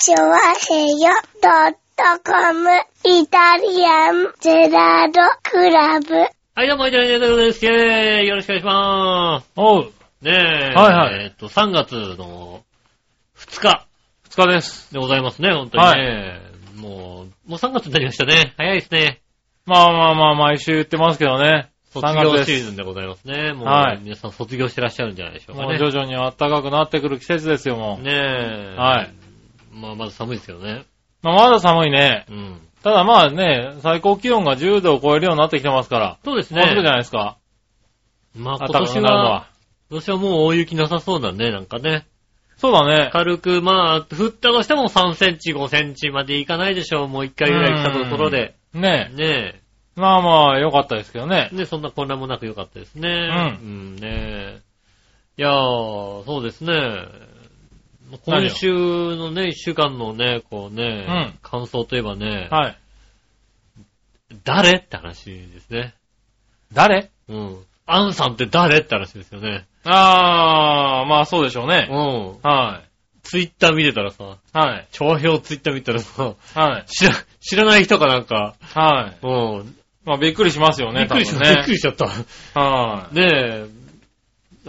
チョワヘヨドットコムイタリアンゼラードクラブ。はい、どうも、イタリアンジェラードです。イェーイよろしくお願いしまおう、す。ねえ。はいはいえっと、3月の2日二日です。でございますね、本当にね。もう、もう3月になりましたね。早いですね。まあまあまあ、毎週言ってますけどね。卒3業。シーズンでございますね。もう、はい皆さん卒業してらっしゃるんじゃないでしょうかね。もう徐々に暖かくなってくる季節ですよ、もう。ねえ。はい。まあ、まだ寒いですけどね。まあ、まだ寒いね。うん。ただまあね、最高気温が10度を超えるようになってきてますから。そうですもうすぐじゃね。ないですか？まあ、今年は。今年はもう大雪なさそうだね、なんかね。そうだね。軽く、まあ、降ったとしても3センチ、5センチまでいかないでしょう。もう1回ぐらい来たところで。ねねえ。まあまあ、良かったですけどねえ。。ねそんな混乱もなく良かったですね。うん。ねえ。いやー、そうですね。今週のね、1週間のね、こうね、うん感想といえばね、はい。誰って話ですね。誰？うん。アンさんって誰って話ですよね。あー、まあそうでしょううね。ん。はツイッター見てたらさ、い。はい。長編ツイッター見たらさ、はい。知ら、知らない人かなんか、はい。うん。まあびっくりしますよね、びっくりし多た、びっ分くりしちゃった。はい。ねえ、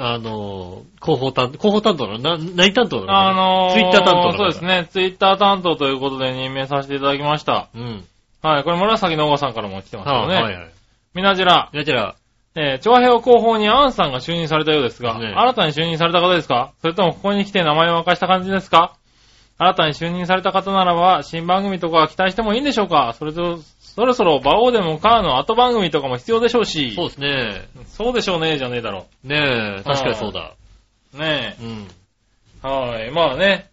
あの、広報担当、広報担当なのな、何担当なのあのー、ツイッター担当そうです。ね。ツイッター担当ということで任命させていただきました。うん。はい。これ紫のおばさんからも来てますけどね。はいはい。みなじら、いや、じゃあ、えー、長平を広報にアンさんが就任されたようですが、ね新たに就任された方ですか？それともここに来て名前を明かした感じですか？新たに就任された方ならば、新番組とか期待してもいいんでしょうか？それと、そろそろ馬王でもカーの後番組とかも必要でしょうし。そうですね。そうでしょうね、じゃねえだろねえ、確かにそうだ。う。ねうん。え。はい。まあね、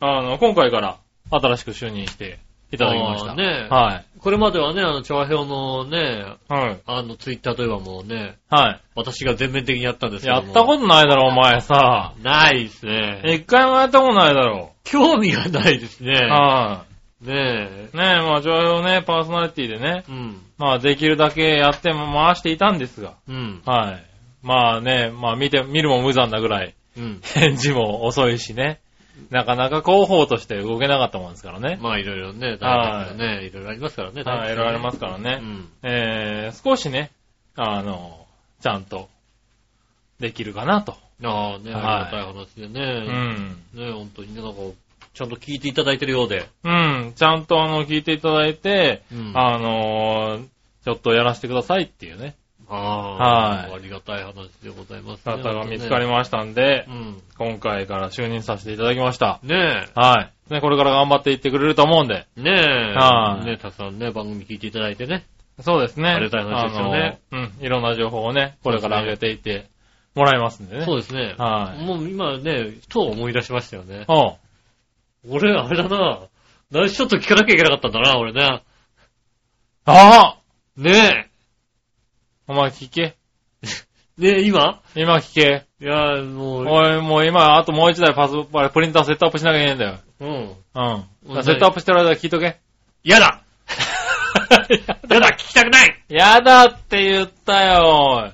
あの、今回から新しく就任していただきました。ねはい。これまではね、あの、調和表のね、はい。あの、ツイッターといえばもうね、は私が全面的にやったんですい。けども。やったことないだろ、お前さ。ないですね。一回もやったことないだろ。興味がないですね。はねえ。い。ねえ、まあ、上映をね、パーソナリティでね、うん。まあ、できるだけやっても回していたんですが、うん。はい。まあね、まあ見て、見るも無残なぐらい、うん。返事も遅いしね、なかなか広報として動けなかったもんですからね。まあいろいろね、はいね、いろいろありますからね。はい、いろいろありますからね。うん。えー、少しね、あの、ちゃんと、できるかなと。ああね、はいありがたい話でうね。ん。ね、本当にね、なんか、ちゃんと聞いていただいてるようで。うん、ちゃんとあの、聞いていただいて、うんあのーちょっとやらせてくださいっていうね、ああ、はいありがたい話でございますね。方が見つかりまましたんでう、ん。今回から就任させていただきました。ねはい。ね、これから頑張っていってくれると思うんで。え、ねえ、はいねたくさんね、番組聞いていただいてね。そうですね。ありがたい話ですよね。うん。いろんな情報をね、これから上げていってもらいますんでね。そうですね。はいもう今ね、ふと思い出しましたよね。俺、あれだな。何ちょっと聞かなきゃいけなかったんだな、俺ね。ああねお前聞け。え。ねえ、今？今聞け。いや、もう、おい、もう今、あともう一台パス、あれプリンターセットアップしなきゃいけないんだよ。うん。うん。セットアップしてる間聞いとけ。やだ やだ聞きたくないやだって言ったよ。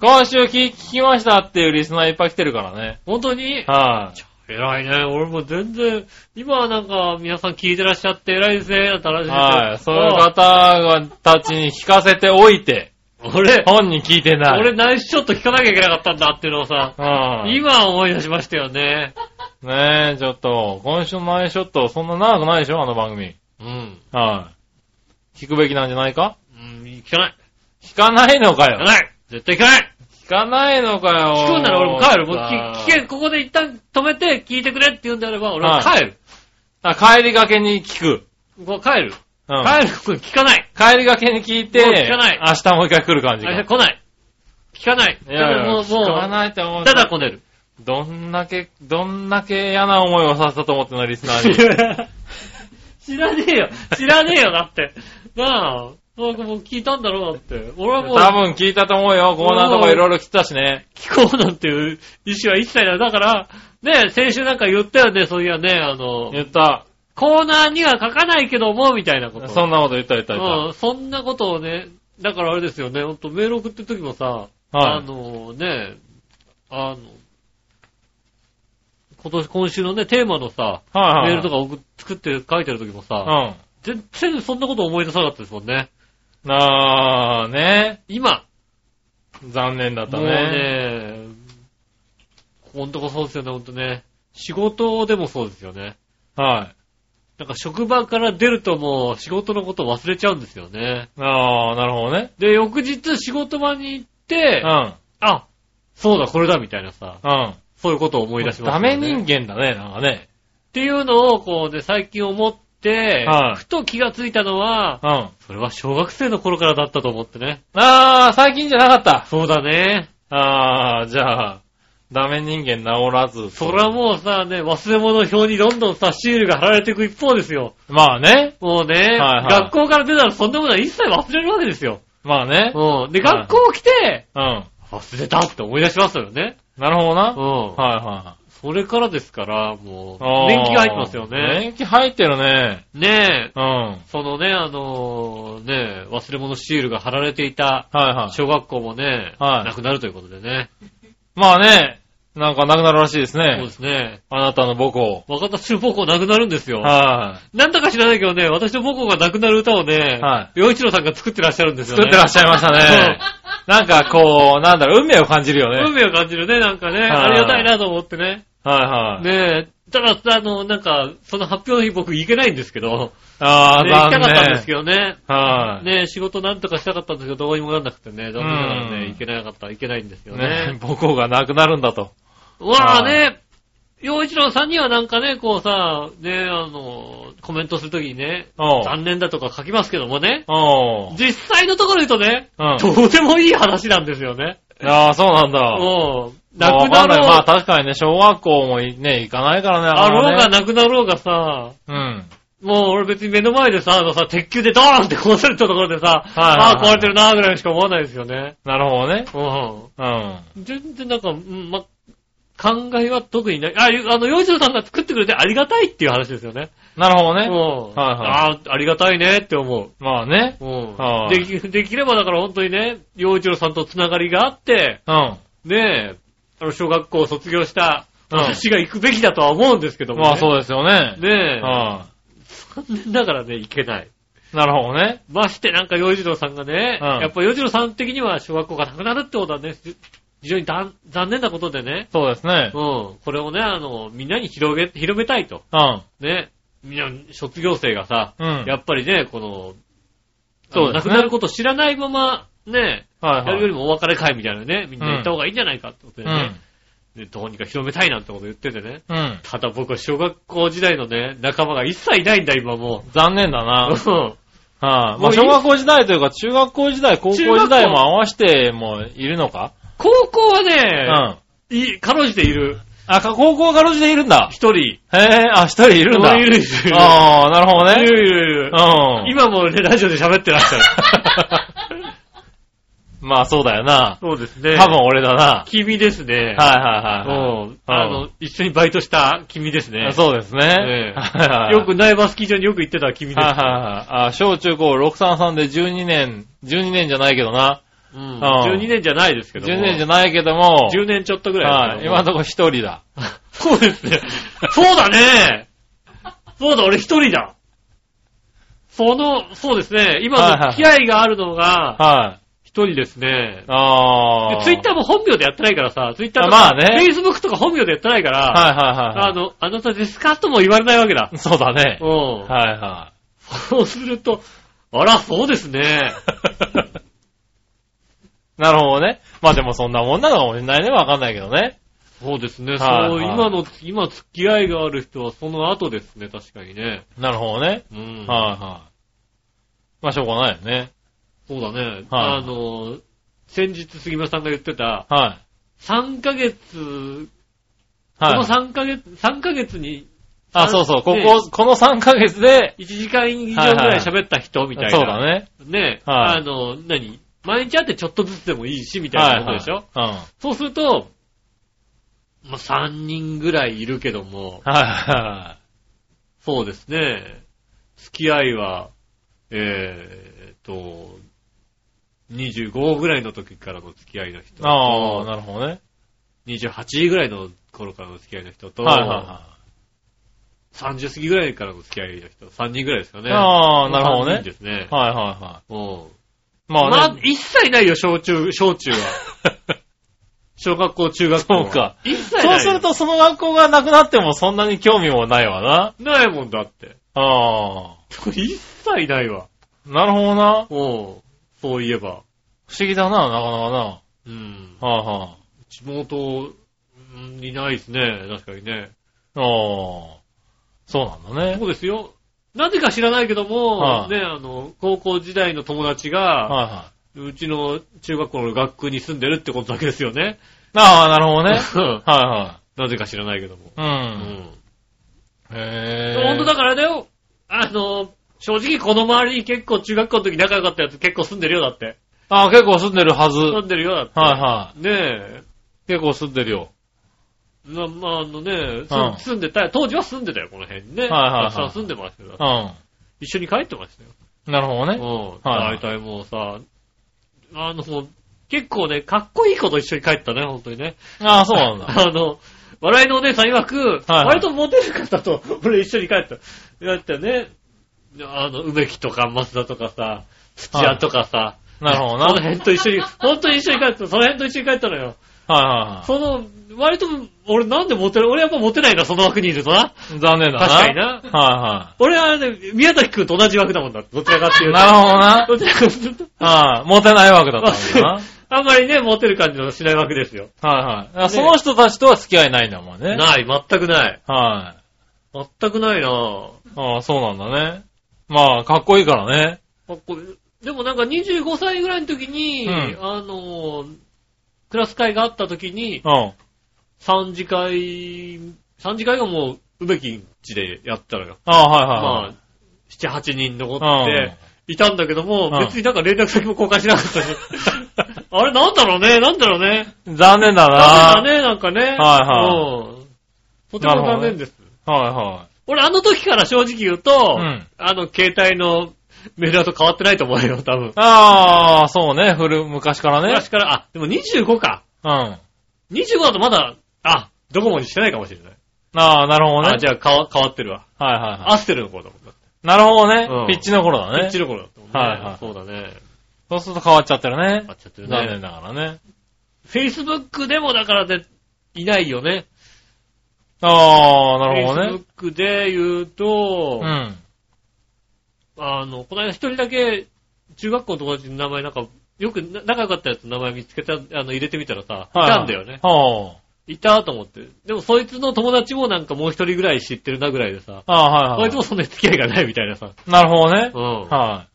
今週聞聞きましたっていうリスナーいっぱい来てるからね。本当に？はい、偉いね。俺も全然、今はなんか皆さん聞いてらっしゃって偉いですね、って話ですよはい。そういう方がたちに聞かせておいて、俺、本人聞いてない。俺内緒ちょっと聞かなきゃいけなかったんだっていうのをさ、うん。今思い出しましたよね。ねえ、ちょっと、今週のナイショット、そんな長くないでしょ？あの番組。うん。はい。聞くべきなんじゃないか？うん、聞かない。聞かないのかよ。聞かない絶対聞かない聞かないのかよ。聞くんなら俺も帰る。もう聞聞け、ここで一旦止めて聞いてくれって言うんであれば、俺は帰る。あ、帰りがけに聞く。もう帰る。うん。帰る。聞かない。帰りがけに聞いて、もう聞かない明日もう一回来る感じあか。来ない。聞かない。いやいや、もう、聞かもないって思う、う。ただこねる。どんだけ、どんだけ嫌な思いをさせたと思ってんの、リスナーに。知らねえよ。知らねえよ、だって。なあ、なんかもう聞いたんだろう、だって。俺はもう、多分聞いたと思うよ。コーナーとかいろいろ来てたしね。聞こうなんていう意思は一切ない。だから、ね、先週なんか言ったよね、そういやね、あの、言った。コーナーには書かないけども、みたいなこと。そんなこと言った言った言っうん、そんなことをね、だからあれですよね、ほんとメール送ってる時もさ、た。はい。あのね、あの、今年、今週のね、テーマのさ、はいはい。メールとか送っ作って書いてる時もさ、全然そんなこと思い出さなかったですもんね。うん。あー、ね。今、残念だったもうね。ね、ほんとこそうですよね、ほんとね。仕事でもそうですよね。はい。なんか職場から出るともう仕事のこと忘れちゃうんですよね。あー、なるほどね。で、翌日仕事場に行って、うん。あ、そうだ、これだ、みたいなさ、うん。そういうことを思い出しますダ。メ人間だね、なんかね。っていうのを、こうね、最近思って、はいふと気がついたのは、うん。それは小学生の頃からだったと思ってね。あー、最近じゃなかった。そうだね。あー、じゃあ、ダメ人間治らず。それはもうさ、ね、忘れ物表にどんどんさ、シールが貼られていく一方ですよ。まあね。もうね、はいはい学校から出たらそんなものは一切忘れるわけですよ。まあね。うん。で、はい学校来て、うん。忘れたって思い出しますよね。なるほどな。うん。はいはそれからですから、もう、年季が入ってますよね。年季入ってるね。ねえ、うん。はいそのね、あのーね、忘れ物シールが貼られていたはい。小学校もね、はいなくなるということでね。まあね、なんかなくなるらしいですそうでね。すね。あなたの母校。私の母校なくなるんですよ。はなんだか知らないけどね、私の母校がなくなる歌をね、は洋一郎さんが作ってらっしゃるんでい。すよね。作ってらっしゃいましたね。なんかこう、なんだろう、運命を感じるよね。運命を感じるね、なんかね。はいありがたいなと思ってね。はいはい。ねえ、ただ、あの、なんか、その発表の日僕行けないんですけど、ああ、ね、行きた残かったんですけ念。どね。はい。ね仕事なんとかしたかったんですけど、どうにもなんなくてね、残念ながらうんね、行けなかった、行けないんですよねね。母校がなくなるんだと。わあね、洋一郎さんにはなんかね、こうさ、ね、あの、コメントするときにね。残念だとか書きますけどもね。実際のところ言うとね、うん。とてもいい話なんですよね。ああ、そうなんだ。うん。まあなくなろう、まあ確かにね、小学校もいね、行かないからね、あろうがななくなろうがさ、うん。もう俺別に目の前でさ、あのさ、鉄球でドーンって壊されたところでさ、はいはいはいああ、壊れてるなーぐらいしか思わないですよね。なるほどね。ううん。ん。全然なんか、うん、ま、考えは特にない。あ、ゆあの、洋一郎さんが作ってくれてありがたいっていう話ですよね。うん。なるほどね。あはいあ、ありがたいねって思う。まあね。うんは。いでき、できればだから本当にね、洋一郎さんとつながりがあって、うん。ねえ、あの、小学校を卒業した、うん私が行くべきだとは思うんですけども、ね。まあそうですよね。ねえ、念ながらね、行けない。い。なるほどね。ましてなんか洋一郎さんがね、うんやっぱ洋一郎さん的には小学校がなくなるってことはね、非常にだん残念なことでね、そうですねう。ん、これをね、あの、みんなに広げ、広めたいと。うん。ね、みんな、卒業生がさ、うん。やっぱりね、この、そうですね亡くなることを知らないまま、ね、はいはい。やるよりもお別れ会みたいなね、みんな行った方がいいんじゃないかってことでね、うん。でどうにか広めたいなんてこと言っててね。うん。ただ僕は小学校時代のね、仲間が一切いないんだ、今も残念だう。な。はい。うんまあもういい小学校時代というか中学校時代、高校時代も合わせてもいるのか？高校はうん。ね、あ、いかろうじている。か高校かろうじているんだ。一人。へえ、あ、一人いるんだ。いるいるいる。ああ、なるほどね。いるいるいる。うん。今もね、ラジオで喋ってらっしゃる。まあそうだよな。そうですね。多分俺だな。君ですね。はいはいはい。うん。あの、一緒にバイトした君ですね。そうですね。ええはいはいよく苗場スキー場によく行ってた君です。はいはいはい。あ、小中高633で12年、12年じゃないけどな。うん。ん12年じゃないですけども。12年じゃないけども。10年ちょっとぐらいはい。今のところ一人だ。そうですね。そうだね。そうだ、俺一人だ。その、そうですね。今の付き合いがあるのが、はい。一人ですね。ああ。ツイッターも本名でやってないからさ、ツイッターとか、まあねフェイスブックとか本名でやってないから、はいはいはい。あの、あなたですかとも言われないわけだ。そうだね。うん。はいはそうすると、あら、そうですね。い。なるほどね。まあでもそんなもんなのかもしれないね。わかんないけどね。そうですね。はいそう、はい今の、今付き合いがある人はその後ですね、確かにね。なるほどね。うん。はいはい。まあしょうがないよね。そうだね。はいあの、先日杉村さんが言ってた、はい。3ヶ月、このはい。3ヶ月、3ヶ月に、あ、そうそう。こねこ、この3ヶ月で、1時間以上ぐらい喋った人みたいな。そうだね。ね。はいあの、何？毎日会ってちょっとずつでもいいし、みたいなことでしょ、はいはい。そうすると、まあ、3人ぐらいいるけども、うん。はいはそうですね。付き合いは、えーっと、25ぐらいの時からの付き合いの人い。ああ、なるほどね。28時ぐらいの頃からの付き合いの人と、はいはいは30過ぎぐらいからの付き合いの人、3人ぐらいですかね。あーなるほどね3人ですね。い。はいはいはうん。い。ままああね。、一切ないよ、小中、小中は。小学校、中学校は。そうか一切そ。うするとその学校がなくなってもそんなに興味もないわな。ないもんだって。あ 一切ないわ。あ。なるほどな。うん。そういえば。不思議だな、なかなかな。うん。はいはい。地元にないですね。確かにね。ああ。そうなんだね。そうですよ。なぜか知らないけども、はいね、あの、高校時代の友達が、はいはい。うちの中学校の学区に住んでるってことだけですよね。ああ、なるほどね。はなぜか知らないけども。いはい。う。うんん。へえ。本当だからだよ。あの、正直この周りに結構中学校の時仲良かったやつ結構住んでるよ、だって。ああ、結構住んでるはず。住んでるよ、だって。はいはねえ。い。結構住んでるよ。ま、まあ、あのね、すうん住んでた、当時は住んでたよ、この辺にね。はいはいはいたくさん住んでましたよ。う一緒に帰ってましたよ。ん。なるほどね。うん。はい大体もうさ、あの、結構ね、かっこいい子と一緒に帰ったね、本当にね。ああ、そうなんだ。あの、笑いのお姉さん曰く、はい割とモテる方と俺一緒に帰った。だってね、あの、梅木とか松田とかさ、土屋とかさ、なるほどそのな。辺と一緒に、本当に一緒に帰った。その辺と一緒に帰ったのよ。はいはその、割と、俺なんでモテる俺やっぱモテないな、その枠にいるとな。いはい。残念だな。確かにな。は俺はね、宮崎くんと同じ枠だもんだ。どちらかっていはい。いうと。なるほどな。どちらかっていうと。はい。モテない枠だったんだな。あんまりね、モテる感じのしない枠ですよ。はいはい。その人たちとは付き合いないんだもんね。ない、全くない。はい。全くないなぁ。ああ、そうなんだね。まあ、かっこいいからね。かっこいいでもなんか25歳ぐらいの時に、うんあの、クラス会があった時に、うん。三次会、三次会がもう、梅木んちでやったのよ。ああ、はいはいはい。まあ、七八人残うんって、いたんだけども、うん別になんか連絡先も交換しなかったし。あれなんだろうね、なんだろうね？残念だな。残念だね、なんかね。はいはいうん。とても残念です。はいは俺あの時から正直言うと、うんあの携帯のメールだと変わってないと思うよ、多分い。。ああ、そうね。古、昔からね。昔から、あ、でも25か。うん。あ25だとまだ、あ、ドコモにしてないかもしれない。あ、なるほどね。あ、じゃあ変わ変わってるわ。はいはいはアステルの頃だもんだ。い。なるほどねうん。ピッチの頃だねピッチ。の頃だったもんね。はいはいそうだね。そうすると変わっちゃってるね変わ。っちゃってる残念ね。だからね。Facebook でもだからで、いないよね。ああ、なるほどね。Facebook で言うと、うん。あの、この間一人だけ、中学校の友達の名前なんか、よくな仲良かったやつの名前見つけた、あの、入れてみたらさ、いはいたんだよね。はいたと思って。でもそいつの友達もなんかもう一人ぐらい知ってるなぐらいでさ、あ。ああ、はいいはそつもそんなに付き合いがないみたいなさ。い。なるほどねう。ん。は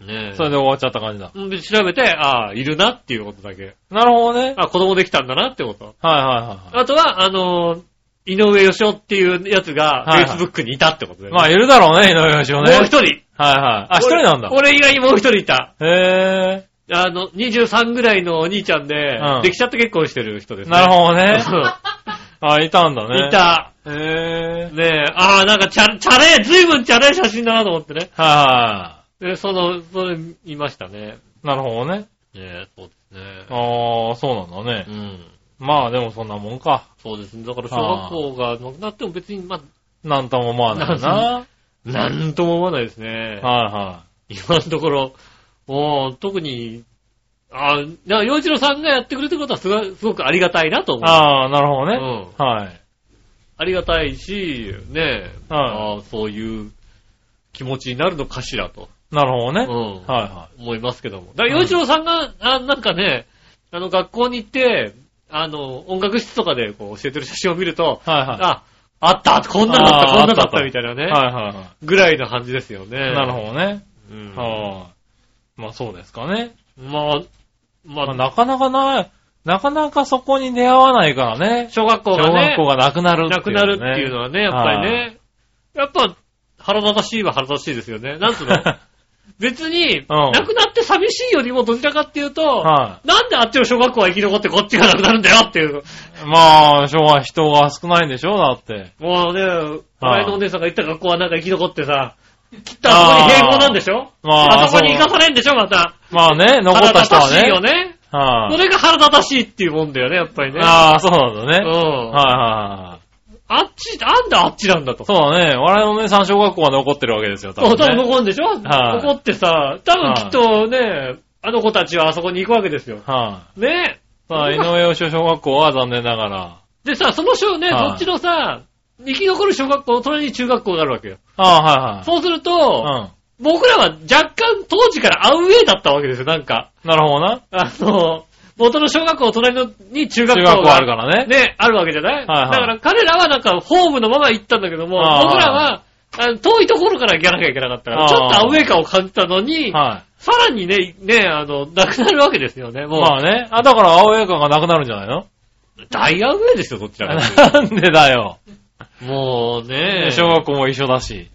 ねえい。それで終わっちゃった感じだ。んで、調べて、ああ、いるなっていうことだけ。なるほどね。あ、子供できたんだなってこと。はいはいはい。あとは、あのー井上義雄っていうやつが、はいはい Facebook にいたってことで、まあ、いるだろうね、井上義雄ね。もう一人。はいはい。あ、一人なんだ。俺俺以外にもう一人いた。へあの、23ぐらいのお兄ちゃんで、うんできちゃって結婚してる人でえ。すね。なるほどね。ど。あ、いたんだね。い。た。へえ。ねえ、ああ、なんかチャ、チャレ、ずいぶんチャレ写真だなと思ってね。はで、その、それ、見ましたね。い。なるほどね。ねえ、そうですね。ああ、そうなんだねう。ん。まあでもそんなもんか。そうですね。だから小学校がなくなっても別に、まなんとも思わないな。なんとも思わないですね。はいは今のところ、もう、特に、ああ、だから、洋一郎さんがやってくれてることはすごすごくありがたいなとい。思う。ああ、なるほどね。うん。はい。ありがたいし、ねえ、はああそういう気持ちになるのかしらと、い。なるほどね。うんはいは思いますけども。だから、洋一郎さんが、あなんかね、あの、学校に行って、あの、音楽室とかでこう教えてる写真を見ると、い。はいはい。あ、あったこんなだったこんなだっあったみたいなね、はいはいはぐらいの感じですよね。い。なるほどね。うんはい。まあそうですかね。まあ、まあ、まあなかなかな、なかなかそこに出会わないからね。小学校小がね学、校がなくなるっていう、なくなるっていうのはね、やっぱりはね。やっぱ、腹立たしいは腹立たしいですよね。なんつうの？別に、うんなくなって寂しいよりもどちらかっていうと、はなんであっちの小学校は生き残ってこっちがなくなるんだよっていう。まあ、昭和人が少ないんでしょだって。もうね、前のお姉さんが行った学校はなんか生き残ってさ、きっとあそこに平行なんでしょ？まああそこに行かされんでしょまた。まあね、残った人はね。腹立たしいよね。はい、それが腹立たしいっていうもんだよね、やっぱりね。ああ、そうなんだうね。はいん。はいはい。あっち、なんであっちなんだと。そうだね。我々のお姉さん小学校は残ってるわけですよ、多そう、多分分ね。残るんでしょ？はい残ってさ、多分きっとね、あの子たちはあそこに行くわけですよ。はい、ねさあ、井上義雄小学校は残念ながら。でさ、その小ね、はいそっちのさ、生き残る小学校の隣に中学校があるわけよ。ああ、はいはい。そうすると、うん。僕らは若干当時からアウェイだったわけですよ、なんか。なるほどな。あの、元の小学校の隣のに中学校が中学校あるからね。ね、あるわけじゃない、はいだから彼らはなんかホームのまま行ったんだけども、僕らは、あの遠いところから行かなきゃいけなかったから、ちょっとアウェイ感を感じたのに、はさらにね、ね、あの、なくなるわけですよね、い。もう。まあね。あ、だから青映画がなくなるんじゃないの？大アウェイですよ、どちら なんでだよ。ともうね、小学校も一緒だし。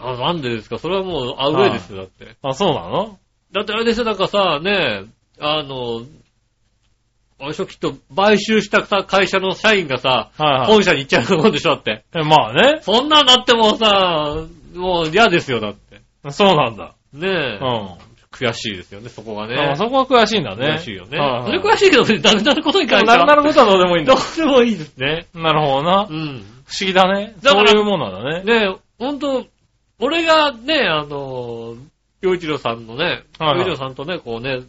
あなんでですか？それはもうアウェイですよ、だって。あ、そうなの？だってあれですよ、なんかさ、ね、あの、あれでしょ、きっと買収したさ会社の社員がさ、はいはい本社に行っちゃうもんでしょ、だって。えまあね。そんなんなってもさ、もう嫌ですよ、だって。そうなんだ。ねえ。うん。悔しいですよね、そこがあね。そこは悔しいんだね。悔しいよね。はいはいそれ悔しいけど、なくなることに関しては。なくなることはどうでもいいんどだ。うでもいいですね。なるほどなう。ん。不思議だね。だからそういうもんなんだね。ねえ、ほんと、俺がね、あの、洋一郎さんのね、はいはい洋一郎さんとね、こうね、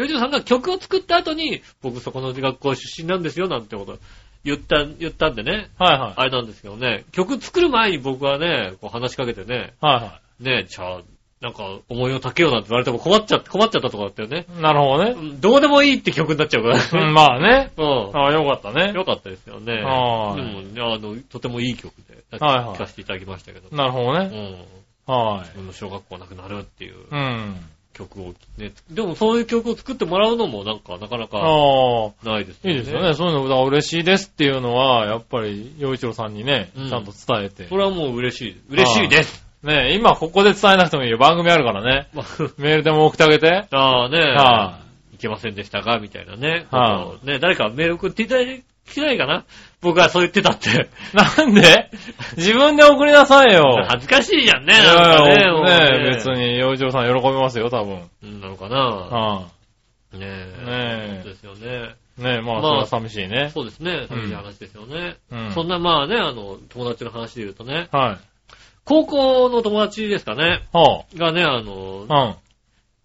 洋一郎さんが曲を作った後に、僕そこの学校出身なんですよ、なんてこと言った、言ったんでね、はいはい。あれなんですけどね、曲作る前に僕はね、こう話しかけてね、はいはねえ、じゃあ、なんか、思いをたけようなんて言われても困っちゃ困っちゃったとこだったよね。い。なるほどね。うんどうでもいいって曲になっちゃうからうん、ね。まあね。うん。ああ、よかったね。よかったですよね。ではも、いあの、とてもいい曲で、はいはい聴かせていただきましたけど。なるほどね。うん。はい。自分の小学校なくなるっていううん。曲をね、でもそういう曲を作ってもらうのもなんかなかなかああ、ないですいいですよね。。そういうのが嬉しいですっていうのは、やっぱり、洋一郎さんにね、うんちゃんと伝えて。これはもう嬉しい。嬉しいです。ね今ここで伝えなくてもいいよ。番組あるからね。まメールでも送ってあげて。あ、ああね、はいけませんでしたか？みたいなね。はいね、誰かメール送っていただいてないかな？僕はそう言ってたって。なんで？自分で送りなさいよ。恥ずかしいじゃんね。いなんかねやもうね別。に、洋一郎さん喜びますよ、多分。うんなのかなはねえ。ねえそうですよね。い。ねまあ、まあそれは寂しいね。そうですね。寂しい話ですよね。うん。そんなまあね、あの、友達の話で言うとね、はい。高校の友達ですかね、ほがね、あのう。う、ん。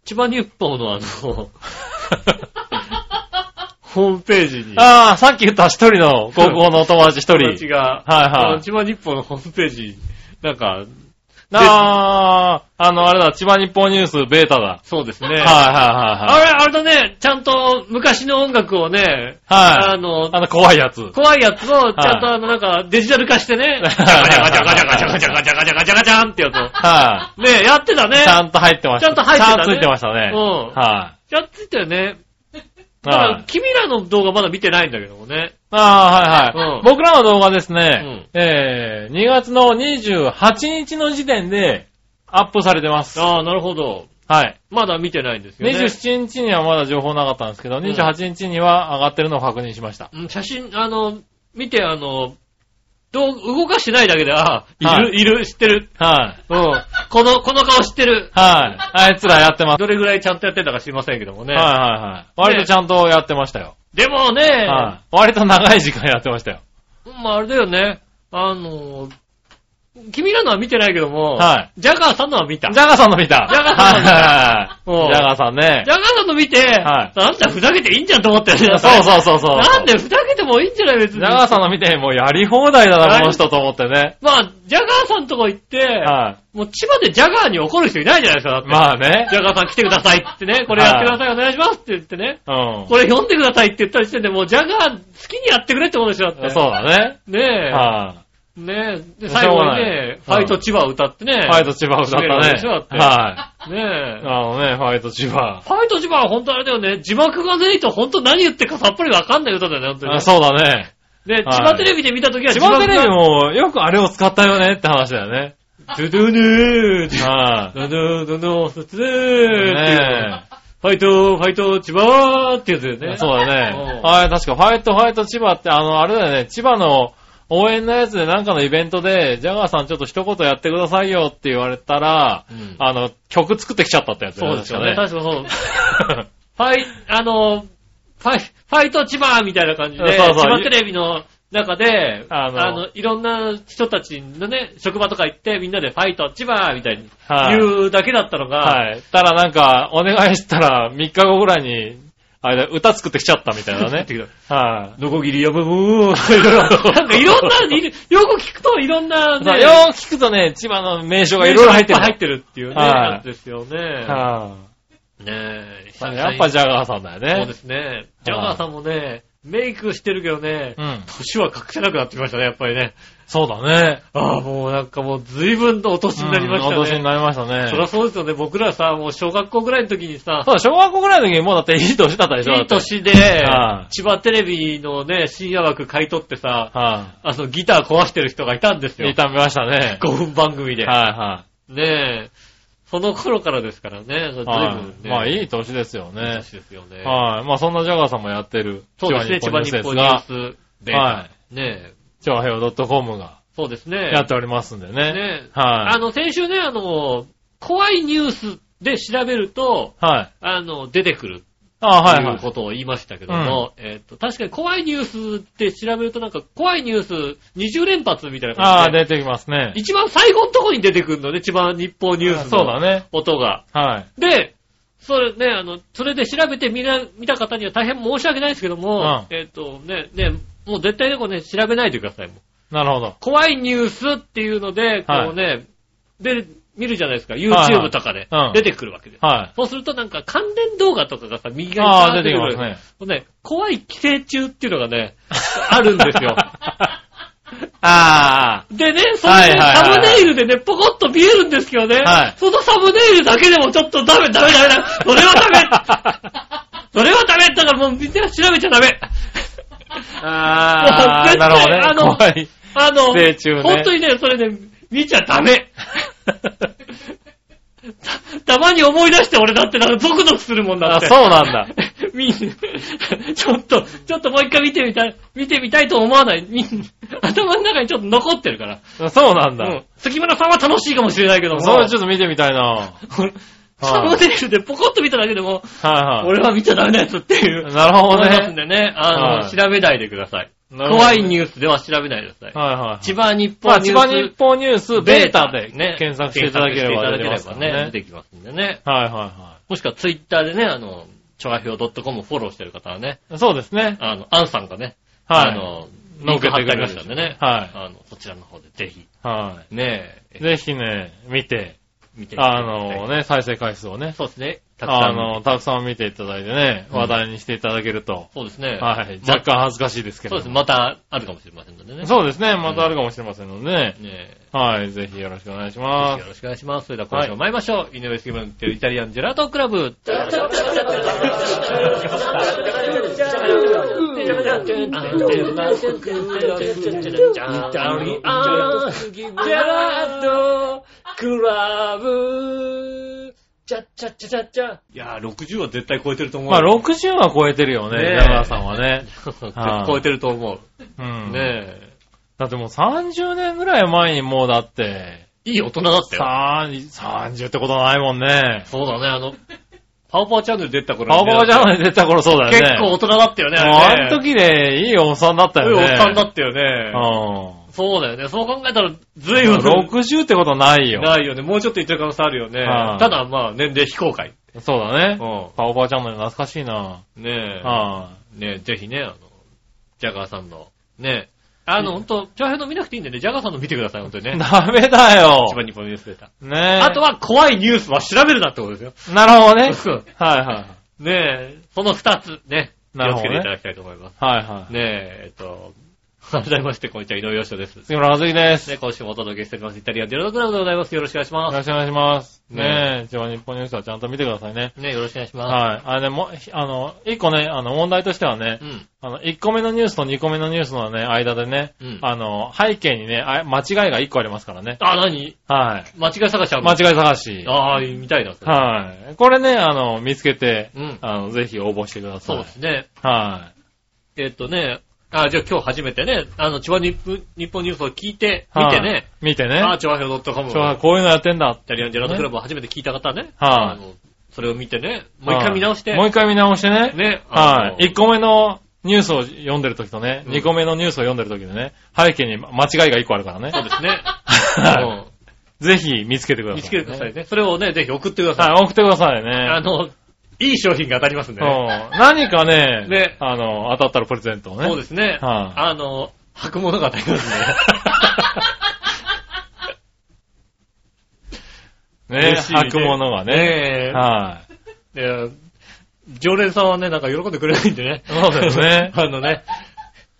千葉日報のあの、ホームページに、ああ、さっき言った一人の高校のお友達一友達人。が、はいはい千葉日報のホームページ、なんか、ああ、あの、あれだ、千葉日報ニュースベータだ。そうですね。はいはいあはいはい。れ、あれだね、ちゃんと昔の音楽をね、はいあの、あの、怖いやつ。怖いやつをちゃんとあの、なんかデジタル化してね、ガチャガチャガチャガチャガチャガチャガチャガチャガチャンってやつを。はねやってたねい。。ちゃんと入ってました。ちゃんと入ってたねちゃんとついてましたね。うんはやってたよね。い。だからはい。君らの動画まだ見てないんだけどもね。ああ、はいはい。うん僕らの動画ですね、えー、2月の28日の時点でアップされてます。ああ、なるほど。はい。まだ見てないんですよね。27日にはまだ情報なかったんですけど、28日には上がってるのを確認しました。うん写真、あの、見て、あの、どう、動かしてないだけで、ああ、いる、、はいる、知ってる。はい。うん。この、この顔知ってる。はい。あいつらやってます。どれぐらいちゃんとやってたか知りませんけどもね。はいはいはい。割とちゃんとやってましたよ。でもね、はい。割と長い時間やってましたよ。まああれだよね。あの、君らのは見てないけども、はジャガーさんのは見た。ジャガーさんの見た。ジャガーさんの見たうんはいはいはい。ジャガーさんねジ。ャガーさんの見て、はいなんだふざけていいんじゃんと思ったよね。そうそうそうそう。なんでふざけてもいいんじゃない別に。ジャガーさんの見て、もうやり放題だな、この人と思ってね。まあ、ジャガーさんとこ行って、はもう千葉でジャガーに怒る人いないじゃないですか、だっい。て。まあねジ。ャガーさん来てくださいってね、これやってください、お願いしますって言ってね、うん。これ読んでくださいって言った時点でもうジャガー好きにやってくれってことでしょ、だって。そうだね。ねえ。はねえ。で、最後にね、ファイト千葉を歌ってね。い。ファイト千葉歌ったね。てはい。ねえ。あのね、ファイト千葉。ファイト千葉は本当あれだよね、字幕がないと本当何言ってるかさっぱりわかんない歌だよね、本当にね。あそうだね。で、はい千葉テレビで見た時は千葉テレビがもよくあれを使ったよねって話だよね。ドゥドゥヌーはドゥドゥドゥドゥーっていうのねファイト、ファイト、千葉ってやつだよえ。ね。そうだうね。んはい、確かファイトファイト千葉って、あの、あれだよね、千葉の応援のやつでなんかのイベントで、ジャガーさんちょっと一言やってくださいよって言われたら、うんあの、曲作ってきちゃったってやつ。そうですよね。確確かそう。ファイ、あの、ファイ、ファイト千葉みたいな感じで、そうそう千葉テレビの中で、あのあの、いろんな人たちのね、職場とか行って、みんなでファイト千葉みたいにはい言うだけだったのが、はい。ただなんか、お願いしたら、3日後ぐらいに、あれだ、歌作ってきちゃったみたいなね。はい。ノコギリやぶぶーなんかいろんな、よく聞くといろんなね、よーく聞くとね、千葉の名称がいろいろ入ってる。入ってるっていうね、はいやつですよね。はねえ、い。やっぱジャガーさんだよね。そうですね。ジャガーさんもね、メイクしてるけどね、うん。年は隠せなくなってきましたね、やっぱりね。そうだね。ああ、もうなんかもう随分とお年になりましたね。うんお年になりましたね。そりゃそうですよね。僕らさ、もう小学校ぐらいの時にさ、そうだ、小学校ぐらいの時にもうだっていい年だったでしょいい年では、い千葉テレビのね、深夜枠買い取ってさ、はあの、ギター壊してる人がいたんですい。よ。痛めましたね。5分番組で。はねえ。その頃からですからね。随い。まあいい年ですよいいね。年ですよね。はい。まあそんなジャガーさんもやってる。そうですね、千葉日です本ニュが、ースで。はねえ。チョアヘオ .com がそうですね。やっておりますんでね。ねはい。あの、先週ね、あの、怖いニュースで調べると、はい。あの、出てくるあとはいはいいうこ。とを言いましたけども、えっと、確かに怖いニュースって調べるとなんか怖いニュース20連発みたいなああ、感じで、出てきますね。一番最後のとこに出てくるのね、千葉日報ニュースのそうだね。音が。はい。で、それね、あの、それで調べてみな、見た方には大変申し訳ないですけども、えっとね、ね、もう絶対ね、これね、調べないでください。なるほど。怖いニュースっていうので、こうね、で、見るじゃないですか。はいはい YouTube とかでうん出てくるわけです。はい。そうするとなんか関連動画とかがさ、右側ああ、に出てきますね。ね。ね、怖い寄生虫っていうのがね、あるんですよ。あでね、それではいはいはいサムネイルでね、ポコッと見えるんですけどね、はいそのサムネイルだけでもちょっとダメ、ダメ、ダメ、ダメ。それはダメそれはダメだからもうみんな調べちゃダメあ。ああ、絶対なるほどね。あの怖い。あの、寄生虫ね本当にね、それね、見ちゃダメ。たたまに思い出して俺だってなんかゾクゾクするもんだあ、って。そうなんだ。みんちょっと、ちょっともう一回見てみたい、見てみたいと思わない。みん頭の中にちょっと残ってるから。そうなんだ。うん。杉村さんは楽しいかもしれないけども。それちょっと見てみたいな。は俺サムネイルでポコッと見ただけでも、いはい。俺は見ちゃダメなやつっていう。なるほど思いますんね。でね、あの、はい調べないでください。怖いニュースでは調べないでください。はいはい。千葉日まあ、報ニュース。千葉日報ニュースベータでね、検索していただければ出て検ますから索していただければね、ね。出てきますんでね。はいはもしくはツイッターでね、あの、チョアヒョウ .com をフォローしてる方はね、いはい。そうですね。あの、アンさんがね、はい。あの、リンク貼ってありましたんでね、はあの、そちらの方でぜひ、い。はねい。ぜひね、見て、見てあのね、再生回数をね、そうですね、たくさん。あの、たくさん見ていただいてね、うん話題にしていただけると、そうですね。はい。ま若干恥ずかしいですけど。そうですね、またあるかもしれませんのでね。そうですね。またあるかもしれませんのでね。ねはい。ぜひよろしくお願いしよまろしくお願いします。それでは今週も参りましょう。井上杉村ってるイタリアンジェラートクラブ。いやー、60は絶対超えてると思う。まあ、60は超えてるよね、ねえ山田さんはね。は い超えてると思う。うん。ねだってもう30年ぐらい前にもうだって、え。いい大人だったよ。さー30ってことないもんね。そうだね、あの、パオパオチャンネル出た頃パオパオジャーナル出た頃そうだよね。結構大人だったよね、もうあれね。あの時でいいおっさんだったよね。おっさんだったよね。うそうだよね。そう考えたら、ずいん。ぶん。60ってことないよ。ないよね。もうちょっと言ってる可能性あるよね。はいただ、まあ、年齢非公開。そうだね。うパオパオチャンネル懐かしいな。ん。ねはえ。ねえ、ぜひね、あの、ジャガーさんの、ねえ。あの、ほんと、長編の見なくていいんでね、ジャガーさんの見てください、ほんとにい。ね。ダメだよ一。番日本ニュースデータ。ねえ。あとは、怖いニュースは調べるなってことですよ。なるほどね。うんはいはい。ねえ、その二つ、ね。気なるほどねをつけていただきたいと思います。はいはい。ねえ、えっと、改めまして、こんにちは、井上洋翔です。杉村和樹です。ね、今週もお届けしております。イタリアンディロードクラブでございます。よろしくお願いします。よろしくお願いします。ねねえ、一応日本ニュースはちゃんと見てくださいね。ね、よろしくお願いします。はい。あれね、も、あの、一個ね、あの、問題としてはね、うん。あの、1個目のニュースと2個目のニュースのね、間でね、うんあの、背景にね、あ間違いが1個ありますからね。あ、何？はい。間違い探し間違い探し。ああ、見たいな、はい。これね、あの、見つけて、うん。あの、ぜひ応募してくださそうい。ですね。はえっとね、あ、じゃあ今日初めてね、あの、千葉日本日本ニュースを聞いて、見てね、。見てね。あ、千葉表 .com ちょこういうのやってんだイ。タリアンジェラートクラブを初めて聞いた方はね、はいあの、それを見てね、もう一回見直して。もう一回見直してね。ね。はい。1個目のニュースを読んでる時とね、うん2個目のニュースを読んでる時でね、背景に間違いが1個あるからね。そうですね。はぜひ見つけてください、うん見つけてくださいね。それをね、ぜひ送ってください。はい、送ってくださいね。あの、いい商品が当たりますね。何かね、ねあの、当たったらプレゼントをね。そうですね。はいあの、履くものが当たりますね。ね、嬉しいね履くものがね。ねえはい。常連さんはね、なんか喜んでくれないんでね。そうですね あのね、